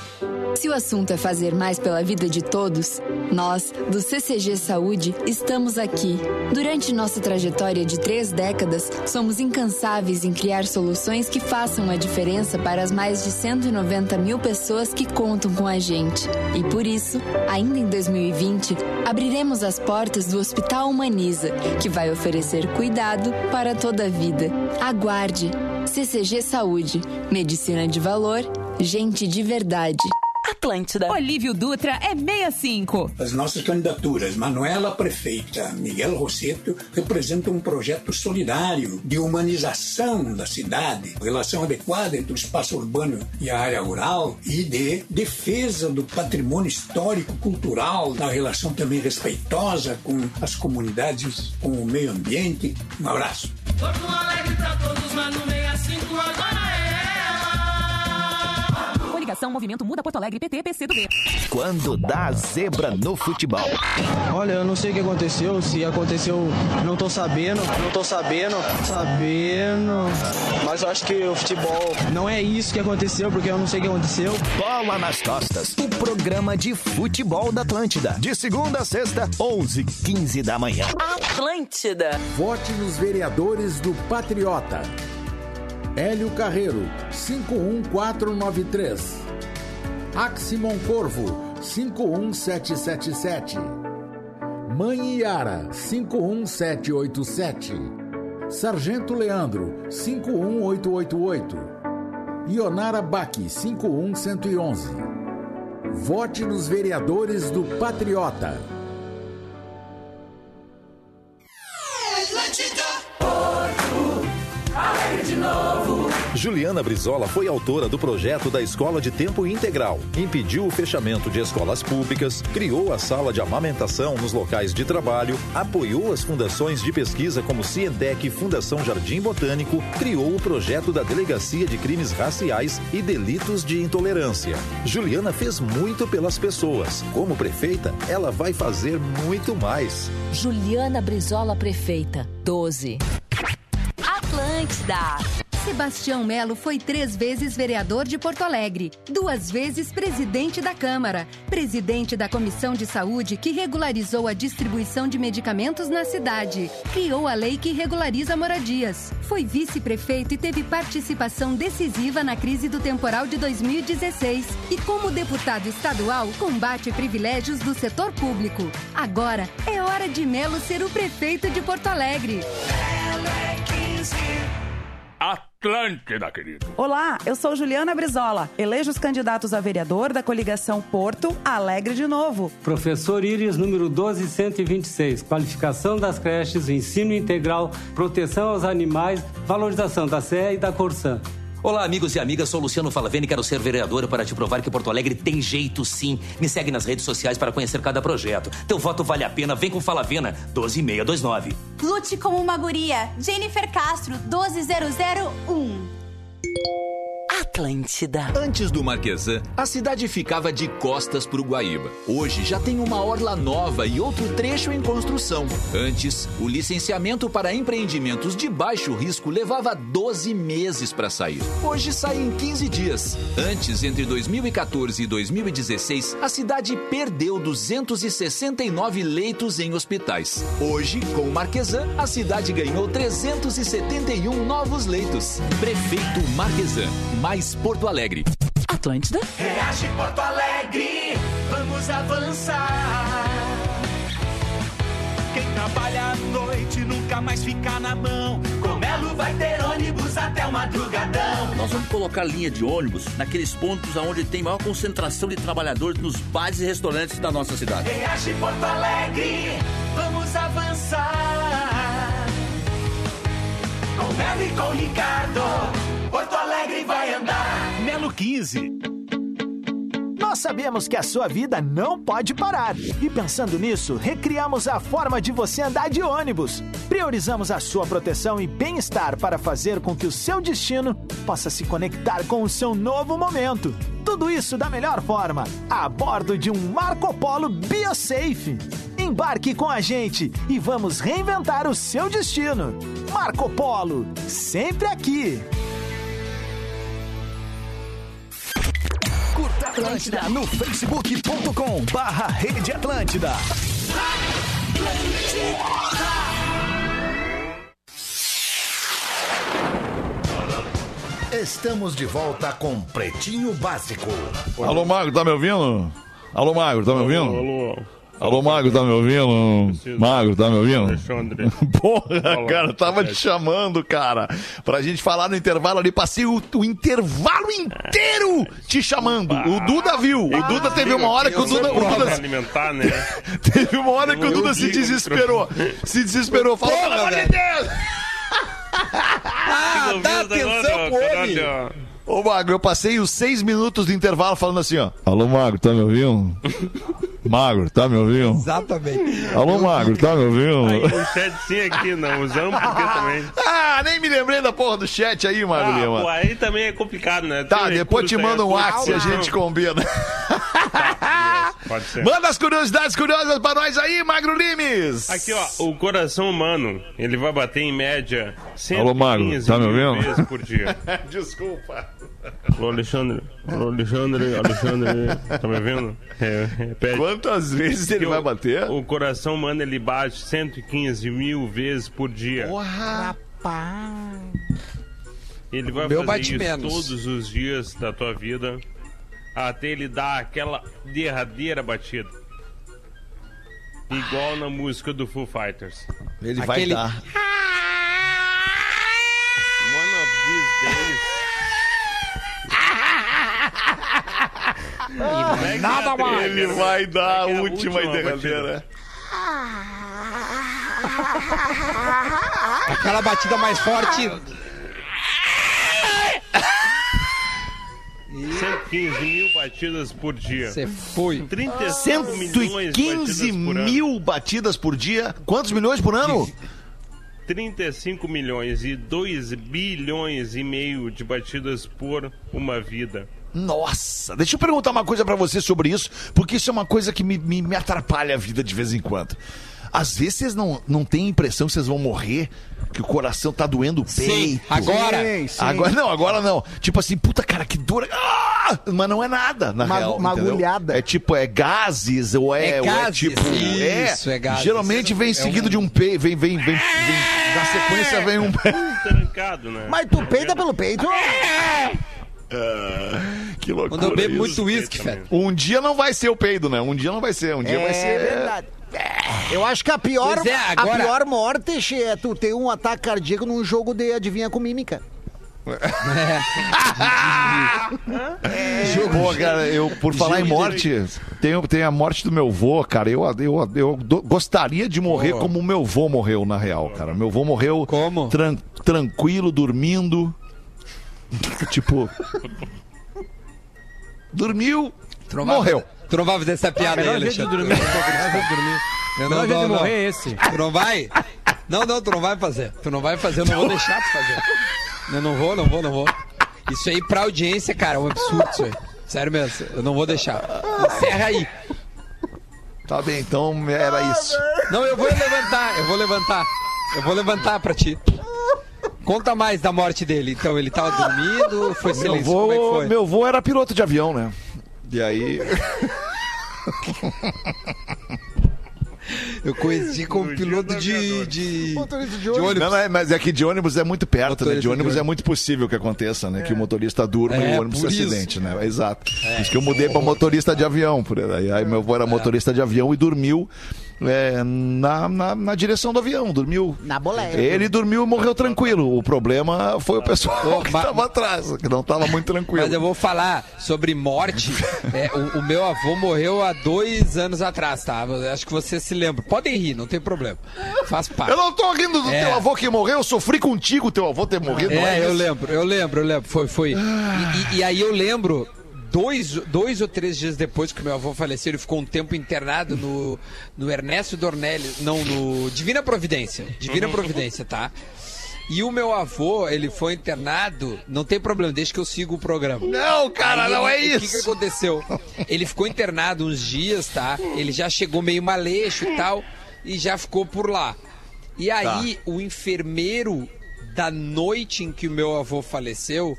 [SPEAKER 13] Se o assunto é fazer mais pela vida de todos, nós, do CCG Saúde, estamos aqui. Durante nossa trajetória de três décadas, somos incansáveis em criar soluções que façam a diferença para as mais de 190 mil pessoas que contam com a gente. E por isso, ainda em 2020, abriremos as portas do Hospital Humaniza, que vai oferecer cuidado para toda a vida. Aguarde! CCG Saúde. Medicina de valor, gente de verdade.
[SPEAKER 12] Atlântida.
[SPEAKER 11] Olívio Dutra é 65.
[SPEAKER 14] As nossas candidaturas, Manuela Prefeita, Miguel Rosseto, representam um projeto solidário de humanização da cidade, relação adequada entre o espaço urbano e a área rural e de defesa do patrimônio histórico, cultural, da relação também respeitosa com as comunidades, com o meio ambiente. Um abraço.
[SPEAKER 15] Porto Alegre pra todos, mas no 65 agora é.
[SPEAKER 11] Coligação Movimento Muda Porto Alegre, PT, PC do B.
[SPEAKER 1] Quando dá zebra no futebol.
[SPEAKER 15] Olha, eu não sei o que aconteceu, se aconteceu, não tô sabendo, não tô sabendo, sabendo. Mas eu acho que o futebol não é isso que aconteceu, porque eu não sei o que aconteceu.
[SPEAKER 1] Bola nas costas. O programa de futebol da Atlântida. De segunda a sexta, 11 15 da manhã.
[SPEAKER 16] Atlântida.
[SPEAKER 17] Vote nos vereadores do Patriota. Hélio Carreiro, 51493. Aximon Corvo, 51777. Mãe Iara, 51787. Sargento Leandro, 51888. Ionara Baque, 51111. Vote nos vereadores do Patriota.
[SPEAKER 18] Juliana Brizola foi autora do projeto da Escola de Tempo Integral, impediu o fechamento de escolas públicas, criou a sala de amamentação nos locais de trabalho, apoiou as fundações de pesquisa como Cientec e Fundação Jardim Botânico, criou o projeto da Delegacia de Crimes Raciais e Delitos de Intolerância. Juliana fez muito pelas pessoas. Como prefeita, ela vai fazer muito mais.
[SPEAKER 19] Juliana Brizola Prefeita, 12.
[SPEAKER 11] Atlântida. Sebastião Melo foi três vezes vereador de Porto Alegre, duas vezes presidente da Câmara, presidente da Comissão de Saúde que regularizou a distribuição de medicamentos na cidade, criou a lei que regulariza moradias, foi vice-prefeito e teve participação decisiva na crise do temporal de 2016 e como deputado estadual combate privilégios do setor público. Agora é hora de Melo ser o prefeito de Porto Alegre.
[SPEAKER 7] Atlântida, querido.
[SPEAKER 20] Olá, eu sou Juliana Brizola. Elejo os candidatos a vereador da coligação Porto Alegre de Novo.
[SPEAKER 21] Professor Íris, número 12126. Qualificação das creches, ensino integral, proteção aos animais, valorização da CE e da Corsã.
[SPEAKER 22] Olá, amigos e amigas, sou Luciano Falaveni e quero ser vereador para te provar que Porto Alegre tem jeito sim. Me segue nas redes sociais para conhecer cada projeto. Teu voto vale a pena, vem com Falavena, 12629.
[SPEAKER 23] Lute como uma guria. Jennifer Castro, 12001.
[SPEAKER 24] Atlântida. Antes do Marquesan, a cidade ficava de costas para o Guaíba. Hoje já tem uma orla nova e outro trecho em construção. Antes, o licenciamento para empreendimentos de baixo risco levava 12 meses para sair. Hoje sai em 15 dias. Antes, entre 2014 e 2016, a cidade perdeu 269 leitos em hospitais. Hoje, com o Marquesan, a cidade ganhou 371 novos leitos. Prefeito Marquesan mais Porto Alegre.
[SPEAKER 18] Atlântida.
[SPEAKER 25] Reage Porto Alegre, vamos avançar. Quem trabalha à noite nunca mais fica na mão. Com Melo vai ter ônibus até o madrugadão.
[SPEAKER 26] Nós vamos colocar linha de ônibus naqueles pontos onde tem maior concentração de trabalhadores nos bares e restaurantes da nossa cidade.
[SPEAKER 25] Reage Porto Alegre, vamos avançar. Com Melo e com Ricardo. Porto Alegre vai andar.
[SPEAKER 1] Melo 15. Nós sabemos que a sua vida não pode parar. E pensando nisso, recriamos a forma de você andar de ônibus. Priorizamos a sua proteção e bem-estar para fazer com que o seu destino possa se conectar com o seu novo momento. Tudo isso da melhor forma, a bordo de um Marco Polo BioSafe. Embarque com a gente e vamos reinventar o seu destino. Marco Polo, sempre aqui. Atlântida no facebook.com barra Rede Atlântida.
[SPEAKER 4] Estamos de volta com Pretinho Básico.
[SPEAKER 5] Alô, Mago, tá me ouvindo? Alô, Mago, tá me ouvindo?
[SPEAKER 7] Alô, alô.
[SPEAKER 5] Alô, Mago, tá me ouvindo? Mago, tá me ouvindo?
[SPEAKER 7] Alexandre. *laughs*
[SPEAKER 5] Porra, cara, tava te chamando, cara, pra gente falar no intervalo ali. Passei o, o intervalo inteiro te chamando. O Duda viu. O Duda *laughs* teve uma hora que o Duda. O Duda
[SPEAKER 7] alimentar, né?
[SPEAKER 5] teve uma hora que o Duda se desesperou. *laughs* Se desesperou. Falou, pelo amor de Deus!
[SPEAKER 6] Ah, dá atenção pro homem.
[SPEAKER 5] Ô, Mago, eu passei os seis minutos do intervalo falando assim, ó. Alô, Mago, tá me ouvindo? Magro, tá me ouvindo?
[SPEAKER 6] Exatamente.
[SPEAKER 5] Alô, Magro, tá me ouvindo?
[SPEAKER 7] O chat sim aqui, não. Usamos porque também.
[SPEAKER 5] Ah, nem me lembrei da porra do chat aí, Magro
[SPEAKER 7] Ah,
[SPEAKER 5] Lima.
[SPEAKER 7] pô, aí também é complicado, né?
[SPEAKER 5] Tá,
[SPEAKER 7] Tem
[SPEAKER 5] depois te manda um
[SPEAKER 7] é
[SPEAKER 5] WhatsApp e a gente combina.
[SPEAKER 7] Pode ser.
[SPEAKER 5] Manda as curiosidades curiosas pra nós aí, Magro Limes.
[SPEAKER 7] Aqui, ó, o coração humano, ele vai bater em média 115
[SPEAKER 5] Alô, Magro, tá me
[SPEAKER 7] mil
[SPEAKER 5] ouvindo?
[SPEAKER 7] vezes por dia. *laughs*
[SPEAKER 5] Desculpa.
[SPEAKER 7] Alô, Alexandre. Alô, Alexandre. Alexandre. Tá me ouvindo? É, repete.
[SPEAKER 5] Quantas vezes ele vai bater?
[SPEAKER 7] O coração humano, ele bate 115 mil vezes por dia. Ele vai
[SPEAKER 6] meu
[SPEAKER 7] fazer isso
[SPEAKER 6] menos.
[SPEAKER 7] todos os dias da tua vida até ele dar aquela derradeira batida. Igual na música do Foo Fighters.
[SPEAKER 5] Ele
[SPEAKER 6] Aquele-
[SPEAKER 5] vai dar. Nada mais. Ele vai dar a
[SPEAKER 7] É a
[SPEAKER 5] última e derradeira. *laughs*
[SPEAKER 6] Aquela batida mais forte.
[SPEAKER 7] 115 mil batidas por dia.
[SPEAKER 6] Você foi.
[SPEAKER 7] 35 milhões
[SPEAKER 5] 115
[SPEAKER 7] batidas por ano.
[SPEAKER 5] mil batidas por dia. Quantos milhões por ano?
[SPEAKER 7] 35 milhões e 2 bilhões e meio de batidas por uma vida.
[SPEAKER 5] Nossa, deixa eu perguntar uma coisa pra você sobre isso, porque isso é uma coisa que me, me, me atrapalha a vida de vez em quando. Às vezes vocês não, não têm a impressão que vocês vão morrer, que o coração tá doendo o
[SPEAKER 6] Sim,
[SPEAKER 5] peito.
[SPEAKER 6] agora.
[SPEAKER 27] Sim, sim.
[SPEAKER 5] Agora *laughs* não, agora não. Tipo assim, puta cara, que dor. Ah! Mas não é nada, na
[SPEAKER 27] Uma-
[SPEAKER 5] real.
[SPEAKER 27] uma
[SPEAKER 5] entendeu?
[SPEAKER 27] agulhada.
[SPEAKER 5] É tipo, é gases, ou é.
[SPEAKER 6] É
[SPEAKER 5] ou
[SPEAKER 6] gases,
[SPEAKER 5] tipo.
[SPEAKER 6] isso, é gases.
[SPEAKER 5] Geralmente vem
[SPEAKER 6] É
[SPEAKER 5] seguido
[SPEAKER 6] um-
[SPEAKER 5] de um peito. Vem, vem, vem, vem. Na sequência vem um.
[SPEAKER 7] Trancado, né?
[SPEAKER 27] Mas tu peida pelo peito.
[SPEAKER 5] Ah, que loucura.
[SPEAKER 6] Quando eu bebo muito uísque, Fed.
[SPEAKER 5] Um dia não vai ser o peido, né? Um dia não vai ser. Um dia vai
[SPEAKER 27] É
[SPEAKER 5] ser.
[SPEAKER 27] verdade. Eu acho que a pior,
[SPEAKER 6] é, agora-
[SPEAKER 27] a pior morte é tu ter um ataque cardíaco num jogo de adivinha com mímica. *laughs*
[SPEAKER 5] Pô, cara, eu, por falar em morte, tem, tem a morte do meu vô, cara. Eu, eu, eu do- gostaria de morrer como o meu vô morreu, na real, cara. Meu vô morreu
[SPEAKER 6] Como?
[SPEAKER 5] tran- tranquilo, dormindo. *laughs* tipo. Dormiu,
[SPEAKER 6] não vai
[SPEAKER 5] morreu.
[SPEAKER 6] fazer- Tu não vai fazer essa piada aí, Alexandre.
[SPEAKER 21] dormir.
[SPEAKER 6] Eu
[SPEAKER 21] Melhor jeito de
[SPEAKER 6] não.
[SPEAKER 21] morrer é esse.
[SPEAKER 6] Tu não vai? Não, não, tu não vai fazer. Tu não vai fazer, eu não vou deixar tu fazer. Eu não vou, não vou, não vou. Isso aí pra audiência, cara, é um absurdo isso aí. Sério mesmo, eu não vou deixar. Encerra aí.
[SPEAKER 5] Tá bem, então era isso.
[SPEAKER 6] Não, eu vou levantar, eu vou levantar. Eu vou levantar pra ti. Conta mais da morte dele. Então, ele tava dormindo, foi
[SPEAKER 5] Meu
[SPEAKER 6] silêncio, como é que
[SPEAKER 5] vô,
[SPEAKER 6] foi?
[SPEAKER 5] meu vô era piloto de avião, né? E aí. *laughs*
[SPEAKER 6] Eu conheci como piloto de, de,
[SPEAKER 27] Motorista de
[SPEAKER 6] de
[SPEAKER 27] ônibus.
[SPEAKER 6] ônibus.
[SPEAKER 5] Não, não, é- mas é que de ônibus é muito perto, né?
[SPEAKER 6] Motorista
[SPEAKER 5] De ônibus
[SPEAKER 6] de
[SPEAKER 5] é muito possível que aconteça, né? Que o motorista durma e
[SPEAKER 6] É,
[SPEAKER 5] o ônibus se acidente, né? Exato. Por isso que eu mudei para motorista de avião. Por aí, aí meu avô
[SPEAKER 6] É.
[SPEAKER 5] era motorista de avião e dormiu é, na, na, na direção do avião. Dormiu.
[SPEAKER 27] Na boleia.
[SPEAKER 5] Ele dormiu e morreu tranquilo. O problema foi o pessoal que estava atrás, que não estava muito tranquilo.
[SPEAKER 6] Mas eu vou falar sobre morte. *laughs* É, o, o meu avô morreu há dois anos atrás, tá? Acho que você se lembra. Podem rir, não tem problema. Faz parte.
[SPEAKER 5] Eu não tô rindo do
[SPEAKER 6] É.
[SPEAKER 5] teu avô que morreu, eu sofri contigo, teu avô ter morrido. não
[SPEAKER 6] É, eu
[SPEAKER 5] isso?
[SPEAKER 6] lembro, eu lembro, eu lembro. Foi, foi. E, e- e aí eu lembro, dois, dois ou três dias depois que meu avô faleceu, ele ficou um tempo internado no, no Ernesto Dornelles, não, no Divina Providência. Divina Providência, tá? E o meu avô, ele foi internado, não tem problema, deixa que eu siga o programa.
[SPEAKER 5] Não, cara,
[SPEAKER 6] Aí
[SPEAKER 5] não é
[SPEAKER 6] ele- O que, que
[SPEAKER 5] isso.
[SPEAKER 6] aconteceu? Ele ficou internado uns dias, tá? Ele já chegou meio maleixo e tal, e já ficou por lá. E aí, o enfermeiro da noite em que o meu avô faleceu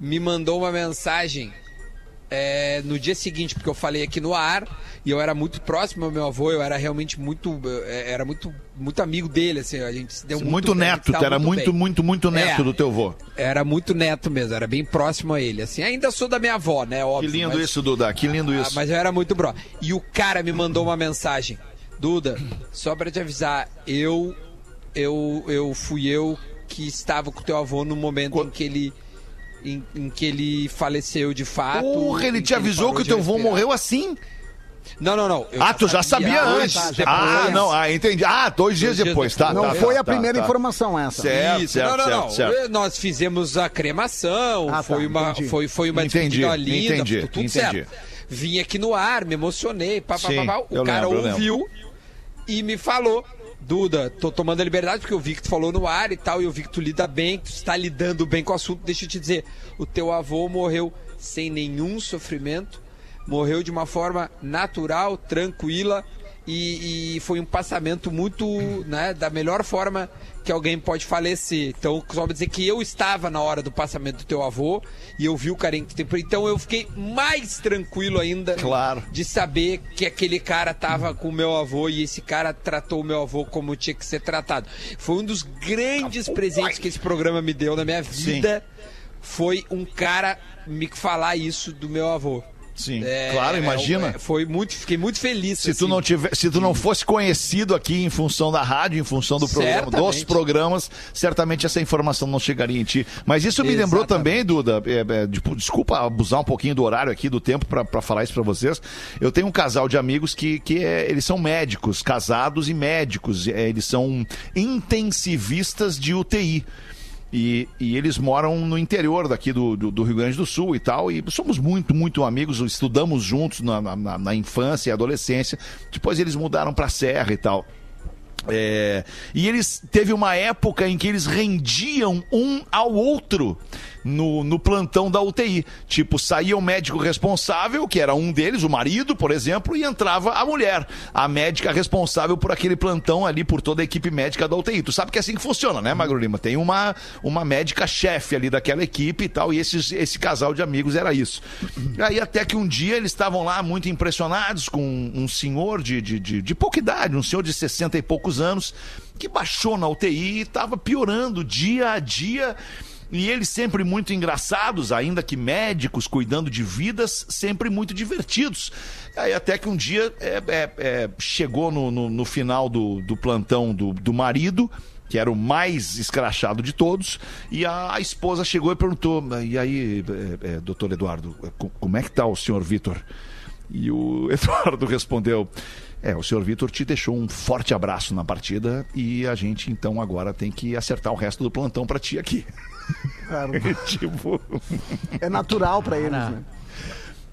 [SPEAKER 6] me mandou uma mensagem é, no dia seguinte, porque eu falei aqui no ar e eu era muito próximo ao meu avô, eu era realmente muito, eh, era muito, muito amigo dele, assim, a gente se deu muito,
[SPEAKER 5] Muito neto, era muito,
[SPEAKER 6] bem.
[SPEAKER 5] muito, muito neto
[SPEAKER 6] É.
[SPEAKER 5] do teu avô.
[SPEAKER 6] Era muito neto mesmo, era bem próximo a ele, assim, ainda sou da minha avó, né,
[SPEAKER 5] Que
[SPEAKER 6] óbvio.
[SPEAKER 5] lindo
[SPEAKER 6] mas-
[SPEAKER 5] isso, Duda, que lindo
[SPEAKER 6] ah,
[SPEAKER 5] isso.
[SPEAKER 6] mas eu era muito bro. E o cara me mandou uma mensagem. Duda, só pra te avisar, eu eu eu fui eu que estava com teu avô no momento em que ele em, em que ele faleceu de fato.
[SPEAKER 5] Porra, ele te avisou que o teu avô morreu assim?
[SPEAKER 6] Não, não, não. eu
[SPEAKER 5] ah, tu já sabia
[SPEAKER 6] dois
[SPEAKER 5] antes.
[SPEAKER 6] dias
[SPEAKER 5] Ah,
[SPEAKER 6] depois.
[SPEAKER 5] não, ah, entendi. Ah, dois dias
[SPEAKER 6] dias
[SPEAKER 5] depois, tá?
[SPEAKER 27] Não
[SPEAKER 5] tá,
[SPEAKER 27] foi
[SPEAKER 5] tá,
[SPEAKER 27] a
[SPEAKER 5] tá,
[SPEAKER 27] primeira
[SPEAKER 5] tá.
[SPEAKER 27] informação essa.
[SPEAKER 5] Certo,
[SPEAKER 6] Isso,
[SPEAKER 5] certo,
[SPEAKER 6] não, não,
[SPEAKER 5] certo,
[SPEAKER 6] não.
[SPEAKER 5] certo.
[SPEAKER 6] Nós fizemos a cremação,
[SPEAKER 27] Ah, tá,
[SPEAKER 6] foi uma,
[SPEAKER 27] entendi.
[SPEAKER 6] foi, foi uma
[SPEAKER 5] Entendi,
[SPEAKER 6] despedida linda,
[SPEAKER 5] entendi,
[SPEAKER 6] tudo
[SPEAKER 5] entendi.
[SPEAKER 6] certo. vim aqui no ar, me emocionei, pá, pá,
[SPEAKER 5] Sim,
[SPEAKER 6] pá, pá. O cara
[SPEAKER 5] lembro,
[SPEAKER 6] ouviu e me falou. Duda, tô tomando a liberdade porque eu vi que tu falou no ar e tal, e eu vi que tu lida bem, que tu está lidando bem com o assunto. Deixa eu te dizer, o teu avô morreu sem nenhum sofrimento, morreu de uma forma natural, tranquila, e, e foi um passamento muito, né, da melhor forma que alguém pode falecer. Então, só pra dizer que eu estava na hora do passamento do teu avô e eu vi o carinho que tem Então, eu fiquei mais tranquilo ainda
[SPEAKER 5] Claro.
[SPEAKER 6] de saber que aquele cara tava com o meu avô e esse cara tratou o meu avô como tinha que ser tratado. Foi um dos grandes presentes que esse programa me deu na minha vida. Foi um cara me falar isso do meu avô.
[SPEAKER 5] Sim,
[SPEAKER 6] É,
[SPEAKER 5] claro, imagina.
[SPEAKER 6] é, foi muito, fiquei muito feliz.
[SPEAKER 5] Se tu
[SPEAKER 6] assim.
[SPEAKER 5] não tiver, se tu não fosse conhecido aqui em função da rádio, em função do programa, dos programas, certamente essa informação não chegaria em ti. Mas isso me lembrou também, Duda, é, é, desculpa abusar um pouquinho do horário aqui, do tempo pra falar isso pra vocês. Eu tenho um casal de amigos que, que é- eles são médicos, casados e médicos. É, eles são intensivistas de UTI. E, e eles moram no interior daqui do, do, do Rio Grande do Sul e tal. E somos muito, muito amigos, estudamos juntos na, na, na infância e adolescência. Depois eles mudaram pra Serra e tal. É, e eles teve uma época em que eles rendiam um ao outro no, no plantão da UTI. Tipo, saía o médico responsável, que era um deles, o marido, por exemplo, e entrava a mulher, a médica responsável por aquele plantão ali, por toda a equipe médica da UTI. Tu sabe que é assim que funciona, né, Magro Lima? Tem uma, uma médica chefe ali daquela equipe e tal, e esses, esse casal de amigos era isso. Aí até que um dia eles estavam lá muito impressionados com um senhor de, de, de, de pouca idade, um senhor de 60 e poucos anos, que baixou na UTI e estava piorando dia a dia. E eles sempre muito engraçados, ainda que médicos, cuidando de vidas, sempre muito divertidos. Aí até que um dia é, é, é, chegou no, no, no final do, do plantão do, do marido, que era o mais escrachado de todos, e a, esposa chegou e perguntou: E aí, é, é, doutor Eduardo, co- como é que tá o senhor Vitor? E o *laughs* Eduardo respondeu: É, o senhor Vitor te deixou um forte abraço na partida e a gente então agora tem que acertar o resto do plantão pra ti aqui. *laughs* tipo.
[SPEAKER 3] É natural pra eles, né?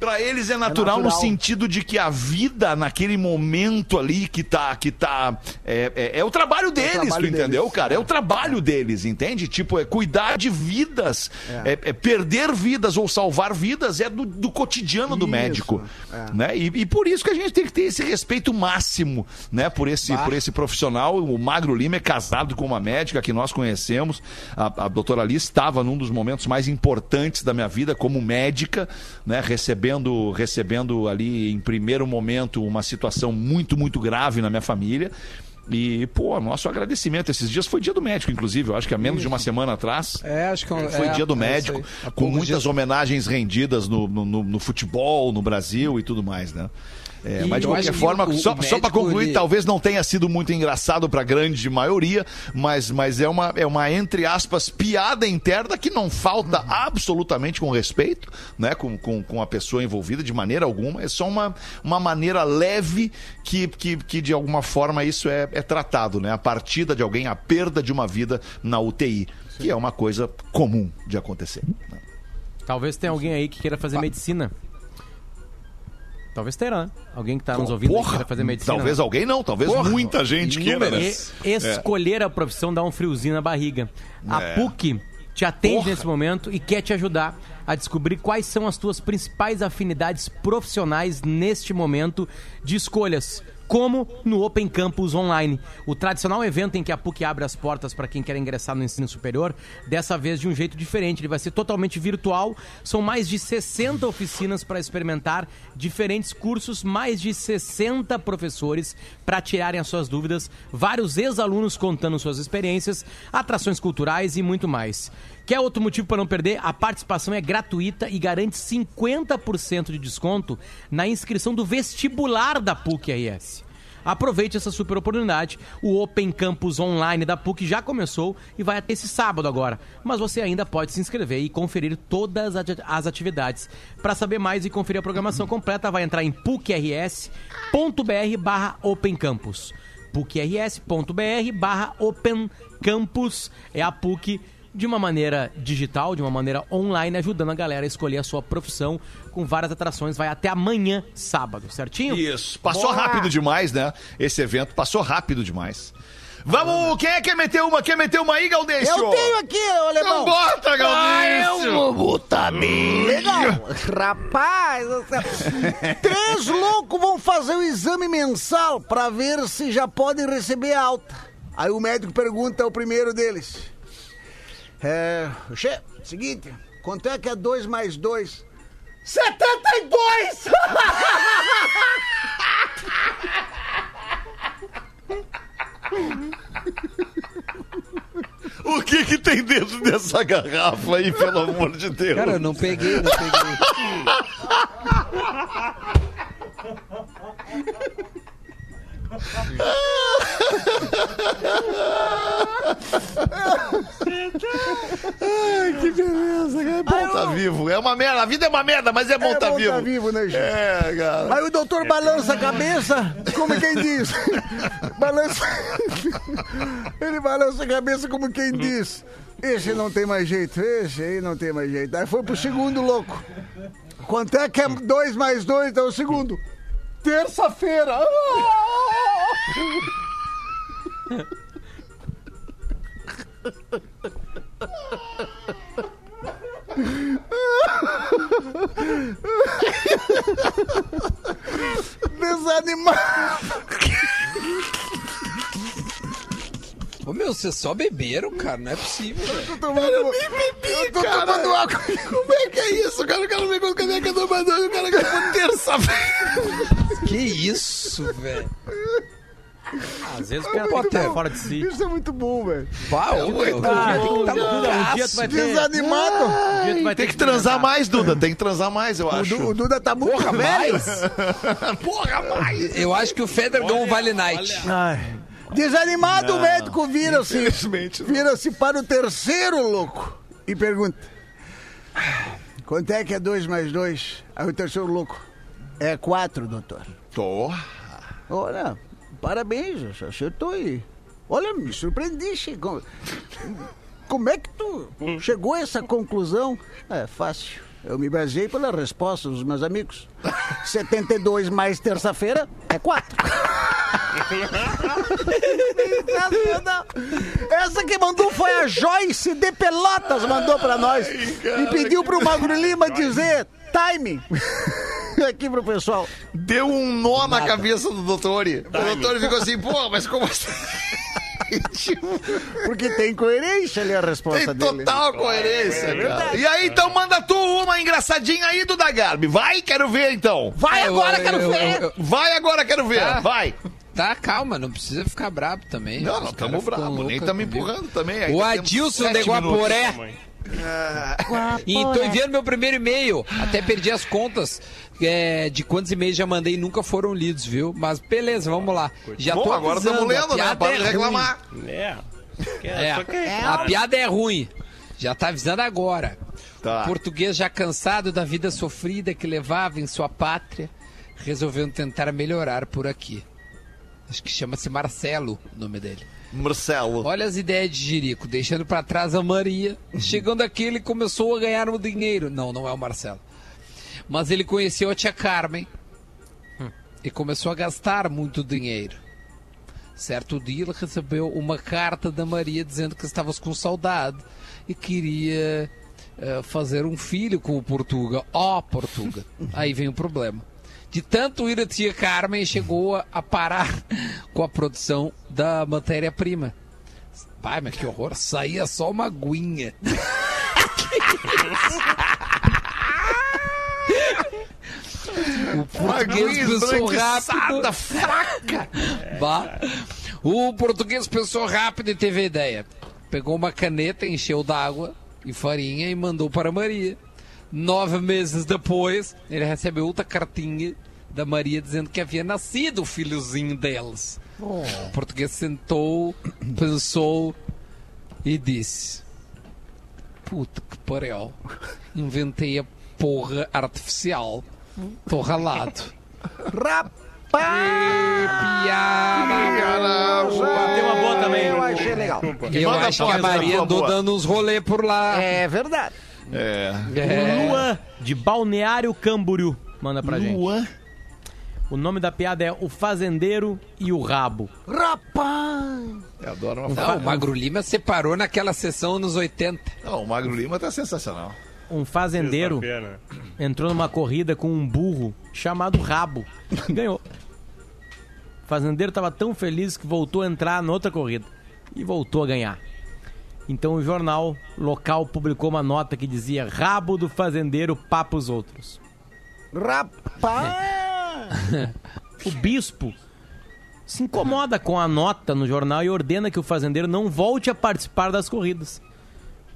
[SPEAKER 5] Pra eles é natural, no
[SPEAKER 3] natural.
[SPEAKER 5] sentido de que a vida naquele momento ali que tá. Que tá é, é- é o trabalho deles,
[SPEAKER 3] trabalho
[SPEAKER 5] tu entendeu,
[SPEAKER 3] deles.
[SPEAKER 5] cara? É o trabalho deles, entende? Tipo, é cuidar de vidas. É, é perder vidas ou salvar vidas é do, do cotidiano do
[SPEAKER 3] Isso,
[SPEAKER 5] médico.
[SPEAKER 3] é.
[SPEAKER 5] Né? E, e por isso que a gente tem que ter esse respeito máximo né? por, esse, por esse profissional. O Magro Lima é casado com uma médica que nós conhecemos. A, a doutora Alice estava num dos momentos mais importantes da minha vida como médica, né? recebendo, recebendo ali em primeiro momento uma situação muito, muito grave na minha família. E, pô, nosso agradecimento. Esses dias foi dia do médico, inclusive. Eu acho que há menos de uma semana atrás.
[SPEAKER 6] É, acho que
[SPEAKER 5] Foi
[SPEAKER 6] é,
[SPEAKER 5] dia do
[SPEAKER 6] é
[SPEAKER 5] médico,
[SPEAKER 6] isso
[SPEAKER 5] com muitas
[SPEAKER 6] dias.
[SPEAKER 5] homenagens rendidas no, no, no- no futebol, no Brasil e tudo mais, né? É, mas de qualquer forma,
[SPEAKER 6] o-
[SPEAKER 5] só,
[SPEAKER 6] o
[SPEAKER 5] só para concluir,
[SPEAKER 6] ele-
[SPEAKER 5] talvez não tenha sido muito engraçado para a grande maioria, mas, mas é, uma, é uma, entre aspas, piada interna que não falta absolutamente com respeito, né? Com, com, com a pessoa envolvida de maneira alguma. É só uma, uma maneira leve que, que, que de alguma forma isso é, é tratado, né? A partida de alguém, a perda de uma vida na UTI, que é uma coisa comum de acontecer.
[SPEAKER 8] Talvez tenha alguém aí que queira fazer medicina. Talvez terá, né? Alguém que tá nos ouvindo
[SPEAKER 5] Porra,
[SPEAKER 8] que queira fazer medicina.
[SPEAKER 5] talvez
[SPEAKER 8] né?
[SPEAKER 5] alguém não, talvez muita gente queira, né?
[SPEAKER 8] Escolher a profissão dá um friozinho na barriga. A
[SPEAKER 5] É.
[SPEAKER 8] PUC te atende
[SPEAKER 5] Porra.
[SPEAKER 8] nesse momento e quer te ajudar a descobrir quais são as tuas principais afinidades profissionais neste momento de escolhas. Como no Open Campus Online, o tradicional evento em que a PUC abre as portas para quem quer ingressar no ensino superior, dessa vez de um jeito diferente. Ele vai ser totalmente virtual. São mais de 60 oficinas para experimentar diferentes cursos, mais de 60 professores para tirarem as suas dúvidas, vários ex-alunos contando suas experiências, atrações culturais e muito mais. Quer outro motivo para não perder? A participação é gratuita e garante 50% de desconto na inscrição do vestibular da PUC-RS. Aproveite essa super oportunidade. O Open Campus Online da PUC já começou e vai até esse sábado agora. Mas você ainda pode se inscrever e conferir todas as ati- as atividades. Para saber mais e conferir a programação completa, vai entrar em pucrs.br barra Open Campus. pucrs.br barra Open Campus. É a PUC de uma maneira digital, de uma maneira online, ajudando a galera a escolher a sua profissão com várias atrações. Vai até amanhã, sábado, certinho?
[SPEAKER 5] Isso. Passou
[SPEAKER 8] Bora!
[SPEAKER 5] rápido demais, né? Esse evento passou rápido demais. Vamos, quem é que quer meter uma? Quer meter uma aí, Galdêncio?
[SPEAKER 3] Eu tenho aqui, alemão.
[SPEAKER 5] Então bota, Galdêncio.
[SPEAKER 3] Ah, eu vou botar bem. Legal. Rapaz, *laughs* três loucos vão fazer o exame mensal pra ver se já podem receber alta. Aí o médico pergunta ao primeiro deles. É, che, seguinte, quanto é que é dois mais dois? 72! *laughs*
[SPEAKER 5] O que que tem dentro dessa garrafa aí, pelo amor de Deus?
[SPEAKER 6] Cara, eu não peguei, não peguei. *laughs*
[SPEAKER 5] Ai, que beleza, cara. É bom tá vivo. É uma merda. A vida é uma merda, mas é bom
[SPEAKER 3] É
[SPEAKER 5] tá
[SPEAKER 3] bom
[SPEAKER 5] vivo.
[SPEAKER 3] tá vivo, né, gente?
[SPEAKER 5] É, cara.
[SPEAKER 3] Aí o doutor balança a cabeça, como quem diz. balança. Ele balança a cabeça como quem diz. Esse não tem mais jeito, esse aí não tem mais jeito. Aí foi pro segundo louco. Quanto é que é dois mais dois? Então o segundo. Terça-feira. *laughs* Desanimado.
[SPEAKER 6] Ô meu, vocês só beberam, cara? Não é possível, velho.
[SPEAKER 3] Cara, eu nem bebi, eu tô
[SPEAKER 5] cara.
[SPEAKER 3] tomando água.
[SPEAKER 5] Como é que é isso, cara? O cara me eu tô mandando e o cara quer terça-feira.
[SPEAKER 6] Que isso, velho?
[SPEAKER 8] Às vezes o
[SPEAKER 6] Ô,
[SPEAKER 8] cara tá
[SPEAKER 6] Potter,
[SPEAKER 8] fora de si.
[SPEAKER 3] Isso é muito bom, velho.
[SPEAKER 6] Meu.
[SPEAKER 8] Ah,
[SPEAKER 6] Duda, tá
[SPEAKER 8] Duda, um dia tu vai ter-
[SPEAKER 3] Desanimado.
[SPEAKER 8] Um dia tu vai ter
[SPEAKER 5] Tem que transar mais, Duda. Tem que transar mais, eu
[SPEAKER 3] O,
[SPEAKER 5] acho.
[SPEAKER 3] O Duda tá muito
[SPEAKER 6] Porra,
[SPEAKER 3] velho.
[SPEAKER 6] mais? *laughs*
[SPEAKER 5] Porra, mais.
[SPEAKER 6] Eu acho que o Feder ganhou um Vale Night.
[SPEAKER 3] Ai. Desanimado, o médico vira-se.
[SPEAKER 5] não.
[SPEAKER 3] Vira-se para o terceiro louco e pergunta: Quanto é que é dois mais dois? Aí o terceiro louco: É quatro, doutor.
[SPEAKER 5] Tô.
[SPEAKER 3] Olha, parabéns, acertou aí. Olha, me surpreendi. Chegou. Como é que tu chegou a essa conclusão? É fácil. Eu me baseei pela resposta dos meus amigos. 72 mais terça-feira é 4. Essa que mandou foi a Joyce de Pelotas, mandou pra nós. e pediu pro Magro Lima dizer time. *laughs* Aqui pro pessoal.
[SPEAKER 5] Deu um nó na cabeça do doutor. O doutor ficou assim, pô, mas como assim? *laughs*
[SPEAKER 3] Porque tem coerência ali a resposta
[SPEAKER 5] Tem
[SPEAKER 3] dele.
[SPEAKER 5] total coerência, cara. E aí, então manda tu uma engraçadinha aí do Dagarbi. Vai, quero ver então.
[SPEAKER 3] Vai
[SPEAKER 6] Eu-
[SPEAKER 3] agora,
[SPEAKER 6] eu-
[SPEAKER 3] quero
[SPEAKER 6] eu-
[SPEAKER 3] ver.
[SPEAKER 5] Vai agora, quero ver.
[SPEAKER 6] Tá.
[SPEAKER 5] Vai.
[SPEAKER 6] Tá, calma, não precisa ficar brabo também.
[SPEAKER 5] Não, não,
[SPEAKER 6] caras
[SPEAKER 5] tamo
[SPEAKER 6] ficam
[SPEAKER 5] bravo, nem
[SPEAKER 6] comigo.
[SPEAKER 5] empurrando também.
[SPEAKER 6] O Adilson de Guaporé. E tô enviando meu primeiro e-mail. Até perdi as contas é, de quantos e-mails já mandei e nunca foram lidos, viu? Mas beleza, vamos lá. Já
[SPEAKER 5] Bom,
[SPEAKER 6] tô
[SPEAKER 5] agora
[SPEAKER 6] avisando,
[SPEAKER 5] estamos lendo,
[SPEAKER 6] a
[SPEAKER 5] né?
[SPEAKER 6] piada
[SPEAKER 5] Para
[SPEAKER 6] é
[SPEAKER 5] de
[SPEAKER 6] ruim.
[SPEAKER 5] reclamar.
[SPEAKER 7] É.
[SPEAKER 6] É,
[SPEAKER 7] Só que-
[SPEAKER 6] a piada é ruim. Já tá avisando agora.
[SPEAKER 5] Tá.
[SPEAKER 6] O português já cansado da vida sofrida que levava em sua pátria, resolveu tentar melhorar por aqui. Acho que chama-se Marcelo o nome dele.
[SPEAKER 5] Marcelo.
[SPEAKER 6] Olha as ideias de Jirico, deixando pra trás a Maria. Chegando aqui, ele começou a ganhar um dinheiro. Não, não é o Marcelo. Mas ele conheceu a tia Carmen e começou a gastar muito dinheiro. Certo dia ele recebeu uma carta da Maria dizendo que estava com saudade e queria eh, fazer um filho com o Portuga. Ó, Portuga. *laughs* Aí vem o problema. De tanto ir a tia Carmen, chegou a, a parar *laughs* com a produção da matéria-prima. Pai, mas que horror, saía só uma aguinha. *laughs* O português pensou rápido.
[SPEAKER 5] fraca. *laughs*
[SPEAKER 6] Vá. O português pensou rápido e teve a ideia. Pegou uma caneta, encheu d'água e farinha e mandou para Maria. Nove meses depois, ele recebeu outra cartinha da Maria dizendo que havia nascido o filhozinho delas. O português sentou, *coughs* pensou e disse: Puta que pariu. Inventei a porra artificial. Tô ralado.
[SPEAKER 8] Tem uma boa também.
[SPEAKER 3] Eu achei legal.
[SPEAKER 6] Eu acho que a Maria andou dando uns rolê por lá.
[SPEAKER 3] É verdade.
[SPEAKER 5] É.
[SPEAKER 6] É.
[SPEAKER 8] Luan, de Balneário Camboriú. Manda pra gente.
[SPEAKER 5] Luan.
[SPEAKER 8] O nome da piada é O Fazendeiro e o Rabo.
[SPEAKER 3] Rapaz!
[SPEAKER 5] Eu adoro uma
[SPEAKER 6] Não,
[SPEAKER 5] foto.
[SPEAKER 6] o Magro Lima separou naquela sessão nos 80.
[SPEAKER 5] Não, o Magro Lima tá sensacional.
[SPEAKER 8] Um fazendeiro entrou numa corrida com um burro chamado Rabo. e *laughs* Ganhou. O fazendeiro estava tão feliz que voltou a entrar noutra corrida. E voltou a ganhar. Então o jornal local publicou uma nota que dizia Rabo do fazendeiro papa os outros.
[SPEAKER 3] Rapaz! *laughs*
[SPEAKER 8] O bispo se incomoda com a nota no jornal e ordena que o fazendeiro não volte a participar das corridas.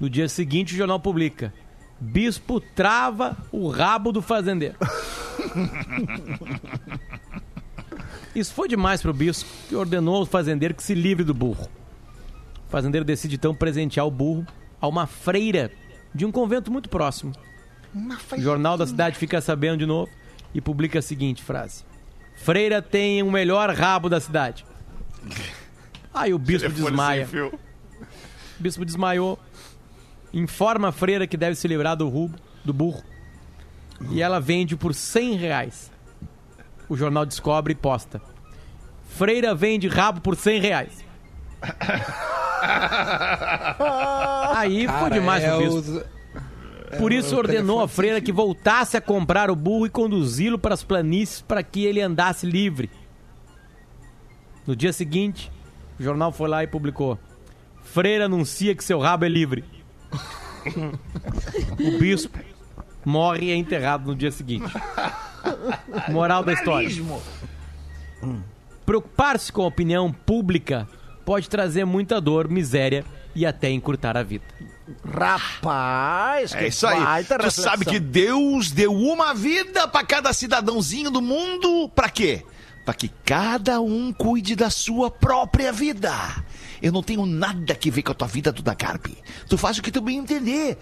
[SPEAKER 8] No dia seguinte, o jornal publica: Bispo trava o rabo do fazendeiro. *laughs* Isso foi demais para o bispo, que ordenou ao fazendeiro que se livre do burro. O fazendeiro decide então presentear o burro a uma freira de um convento muito próximo. O jornal da cidade fica sabendo de novo e publica a seguinte frase: Freira tem o melhor rabo da cidade. Aí o bispo desmaia.
[SPEAKER 5] fio.
[SPEAKER 8] O bispo desmaiou. Informa a freira que deve se livrar do, rubo, do burro. E ela vende por 100 reais. O jornal descobre e posta. Freira vende rabo por 100 reais. *laughs* *laughs* Aí foi
[SPEAKER 6] Cara,
[SPEAKER 8] demais
[SPEAKER 6] é
[SPEAKER 8] pro bispo.
[SPEAKER 6] os-
[SPEAKER 8] Por
[SPEAKER 6] É,
[SPEAKER 8] isso
[SPEAKER 6] o
[SPEAKER 8] ordenou a freira que voltasse a comprar o burro e conduzi-lo para as planícies para que ele andasse livre. No dia seguinte, o jornal foi lá e publicou: Freira anuncia que seu rabo é livre. o bispo morre e é enterrado no dia seguinte. Moral da história. Preocupar-se com a opinião pública pode trazer muita dor, miséria e até encurtar a vida.
[SPEAKER 3] Rapaz,
[SPEAKER 5] É isso aí.
[SPEAKER 3] baita
[SPEAKER 5] Tu
[SPEAKER 3] reflexão.
[SPEAKER 5] sabe que Deus deu uma vida pra cada cidadãozinho do mundo. Pra quê? Pra que cada um cuide da sua própria vida. Eu não tenho nada que ver com a tua vida, Duda Carpe. Tu faz o que tu bem entender.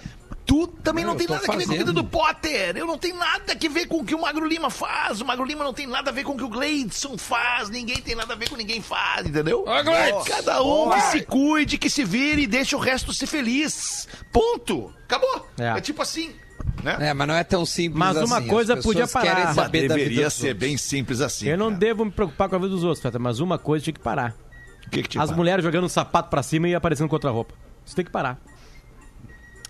[SPEAKER 5] Tu também
[SPEAKER 6] Não,
[SPEAKER 5] não, tem
[SPEAKER 6] eu
[SPEAKER 5] nada que ver com a vida
[SPEAKER 6] fazendo.
[SPEAKER 5] do Potter. Eu não tenho nada que ver com o que o Magro Lima faz. O Magro Lima não tem nada a ver com o que o Gleidson faz. Ninguém tem nada a ver com ninguém faz, entendeu?
[SPEAKER 6] Gleidson!
[SPEAKER 5] Cada um
[SPEAKER 6] Ó,
[SPEAKER 5] que se cuide, que se vire e deixe o resto ser feliz. Ponto. Acabou.
[SPEAKER 8] É.
[SPEAKER 5] É, tipo assim. Né?
[SPEAKER 6] É, mas não é tão simples
[SPEAKER 8] Mas uma
[SPEAKER 6] assim.
[SPEAKER 8] coisa podia parar.
[SPEAKER 6] saber
[SPEAKER 5] deveria ser
[SPEAKER 6] outros.
[SPEAKER 5] bem simples assim.
[SPEAKER 8] Eu não
[SPEAKER 5] cara.
[SPEAKER 8] devo me preocupar com a vida dos outros, Feta, mas uma coisa tinha que parar.
[SPEAKER 5] O que que
[SPEAKER 8] As
[SPEAKER 5] fala?
[SPEAKER 8] mulheres jogando um sapato pra cima e aparecendo com outra roupa. Isso tem que parar.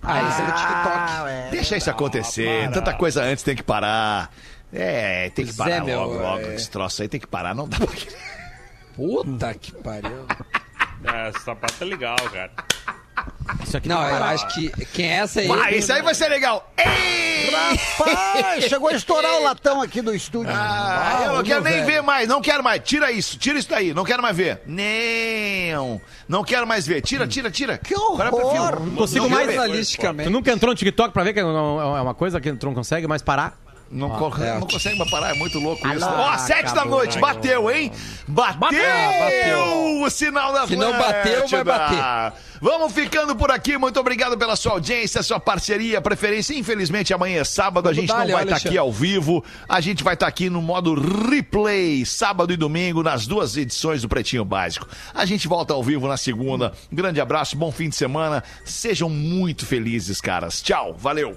[SPEAKER 6] Ah, isso é do TikTok.
[SPEAKER 3] é.
[SPEAKER 5] Deixa isso acontecer. Tanta coisa antes tem que parar. É, tem que
[SPEAKER 6] Pois
[SPEAKER 5] parar
[SPEAKER 6] é, meu,
[SPEAKER 5] logo, logo.
[SPEAKER 6] é.
[SPEAKER 5] Esse troço aí tem que parar. Não dá pra...
[SPEAKER 6] Puta que pariu. *laughs*
[SPEAKER 7] É, esse sapato é legal, cara.
[SPEAKER 8] Isso aqui
[SPEAKER 6] Não,
[SPEAKER 8] que
[SPEAKER 6] eu
[SPEAKER 8] parar.
[SPEAKER 6] acho que quem é essa aí.
[SPEAKER 5] Vai, isso aí vai ser legal. Ei!
[SPEAKER 3] Rapaz, chegou a estourar o latão aqui do estúdio.
[SPEAKER 5] Ah, eu não quero nem
[SPEAKER 6] velho.
[SPEAKER 5] ver mais, não quero mais. Tira isso, tira isso daí, não quero mais ver. Não, não quero mais ver. Tira, tira, tira.
[SPEAKER 3] Que horror!
[SPEAKER 5] Agora eu prefiro.
[SPEAKER 8] Não consigo
[SPEAKER 5] Não
[SPEAKER 8] mais.
[SPEAKER 6] Jornalisticamente.
[SPEAKER 8] Tu nunca entrou no TikTok pra ver que é uma coisa que tu não consegue mais parar?
[SPEAKER 5] Não, co-
[SPEAKER 6] é.
[SPEAKER 5] não consegue mais parar, é muito louco isso. Ó, sete da noite, bateu, hein? Bateu,
[SPEAKER 6] Bateu.
[SPEAKER 5] o sinal da
[SPEAKER 6] Se não bateu, vai bater.
[SPEAKER 5] Vamos ficando por aqui, muito obrigado pela sua audiência, sua parceria, preferência. Infelizmente amanhã é sábado, a gente não vai estar
[SPEAKER 6] Alexandre.
[SPEAKER 5] aqui ao vivo, a gente vai estar aqui no modo replay, sábado e domingo, nas duas edições do Pretinho Básico. A gente volta ao vivo na segunda. Grande abraço, bom fim de semana, sejam muito felizes, caras. Tchau, valeu.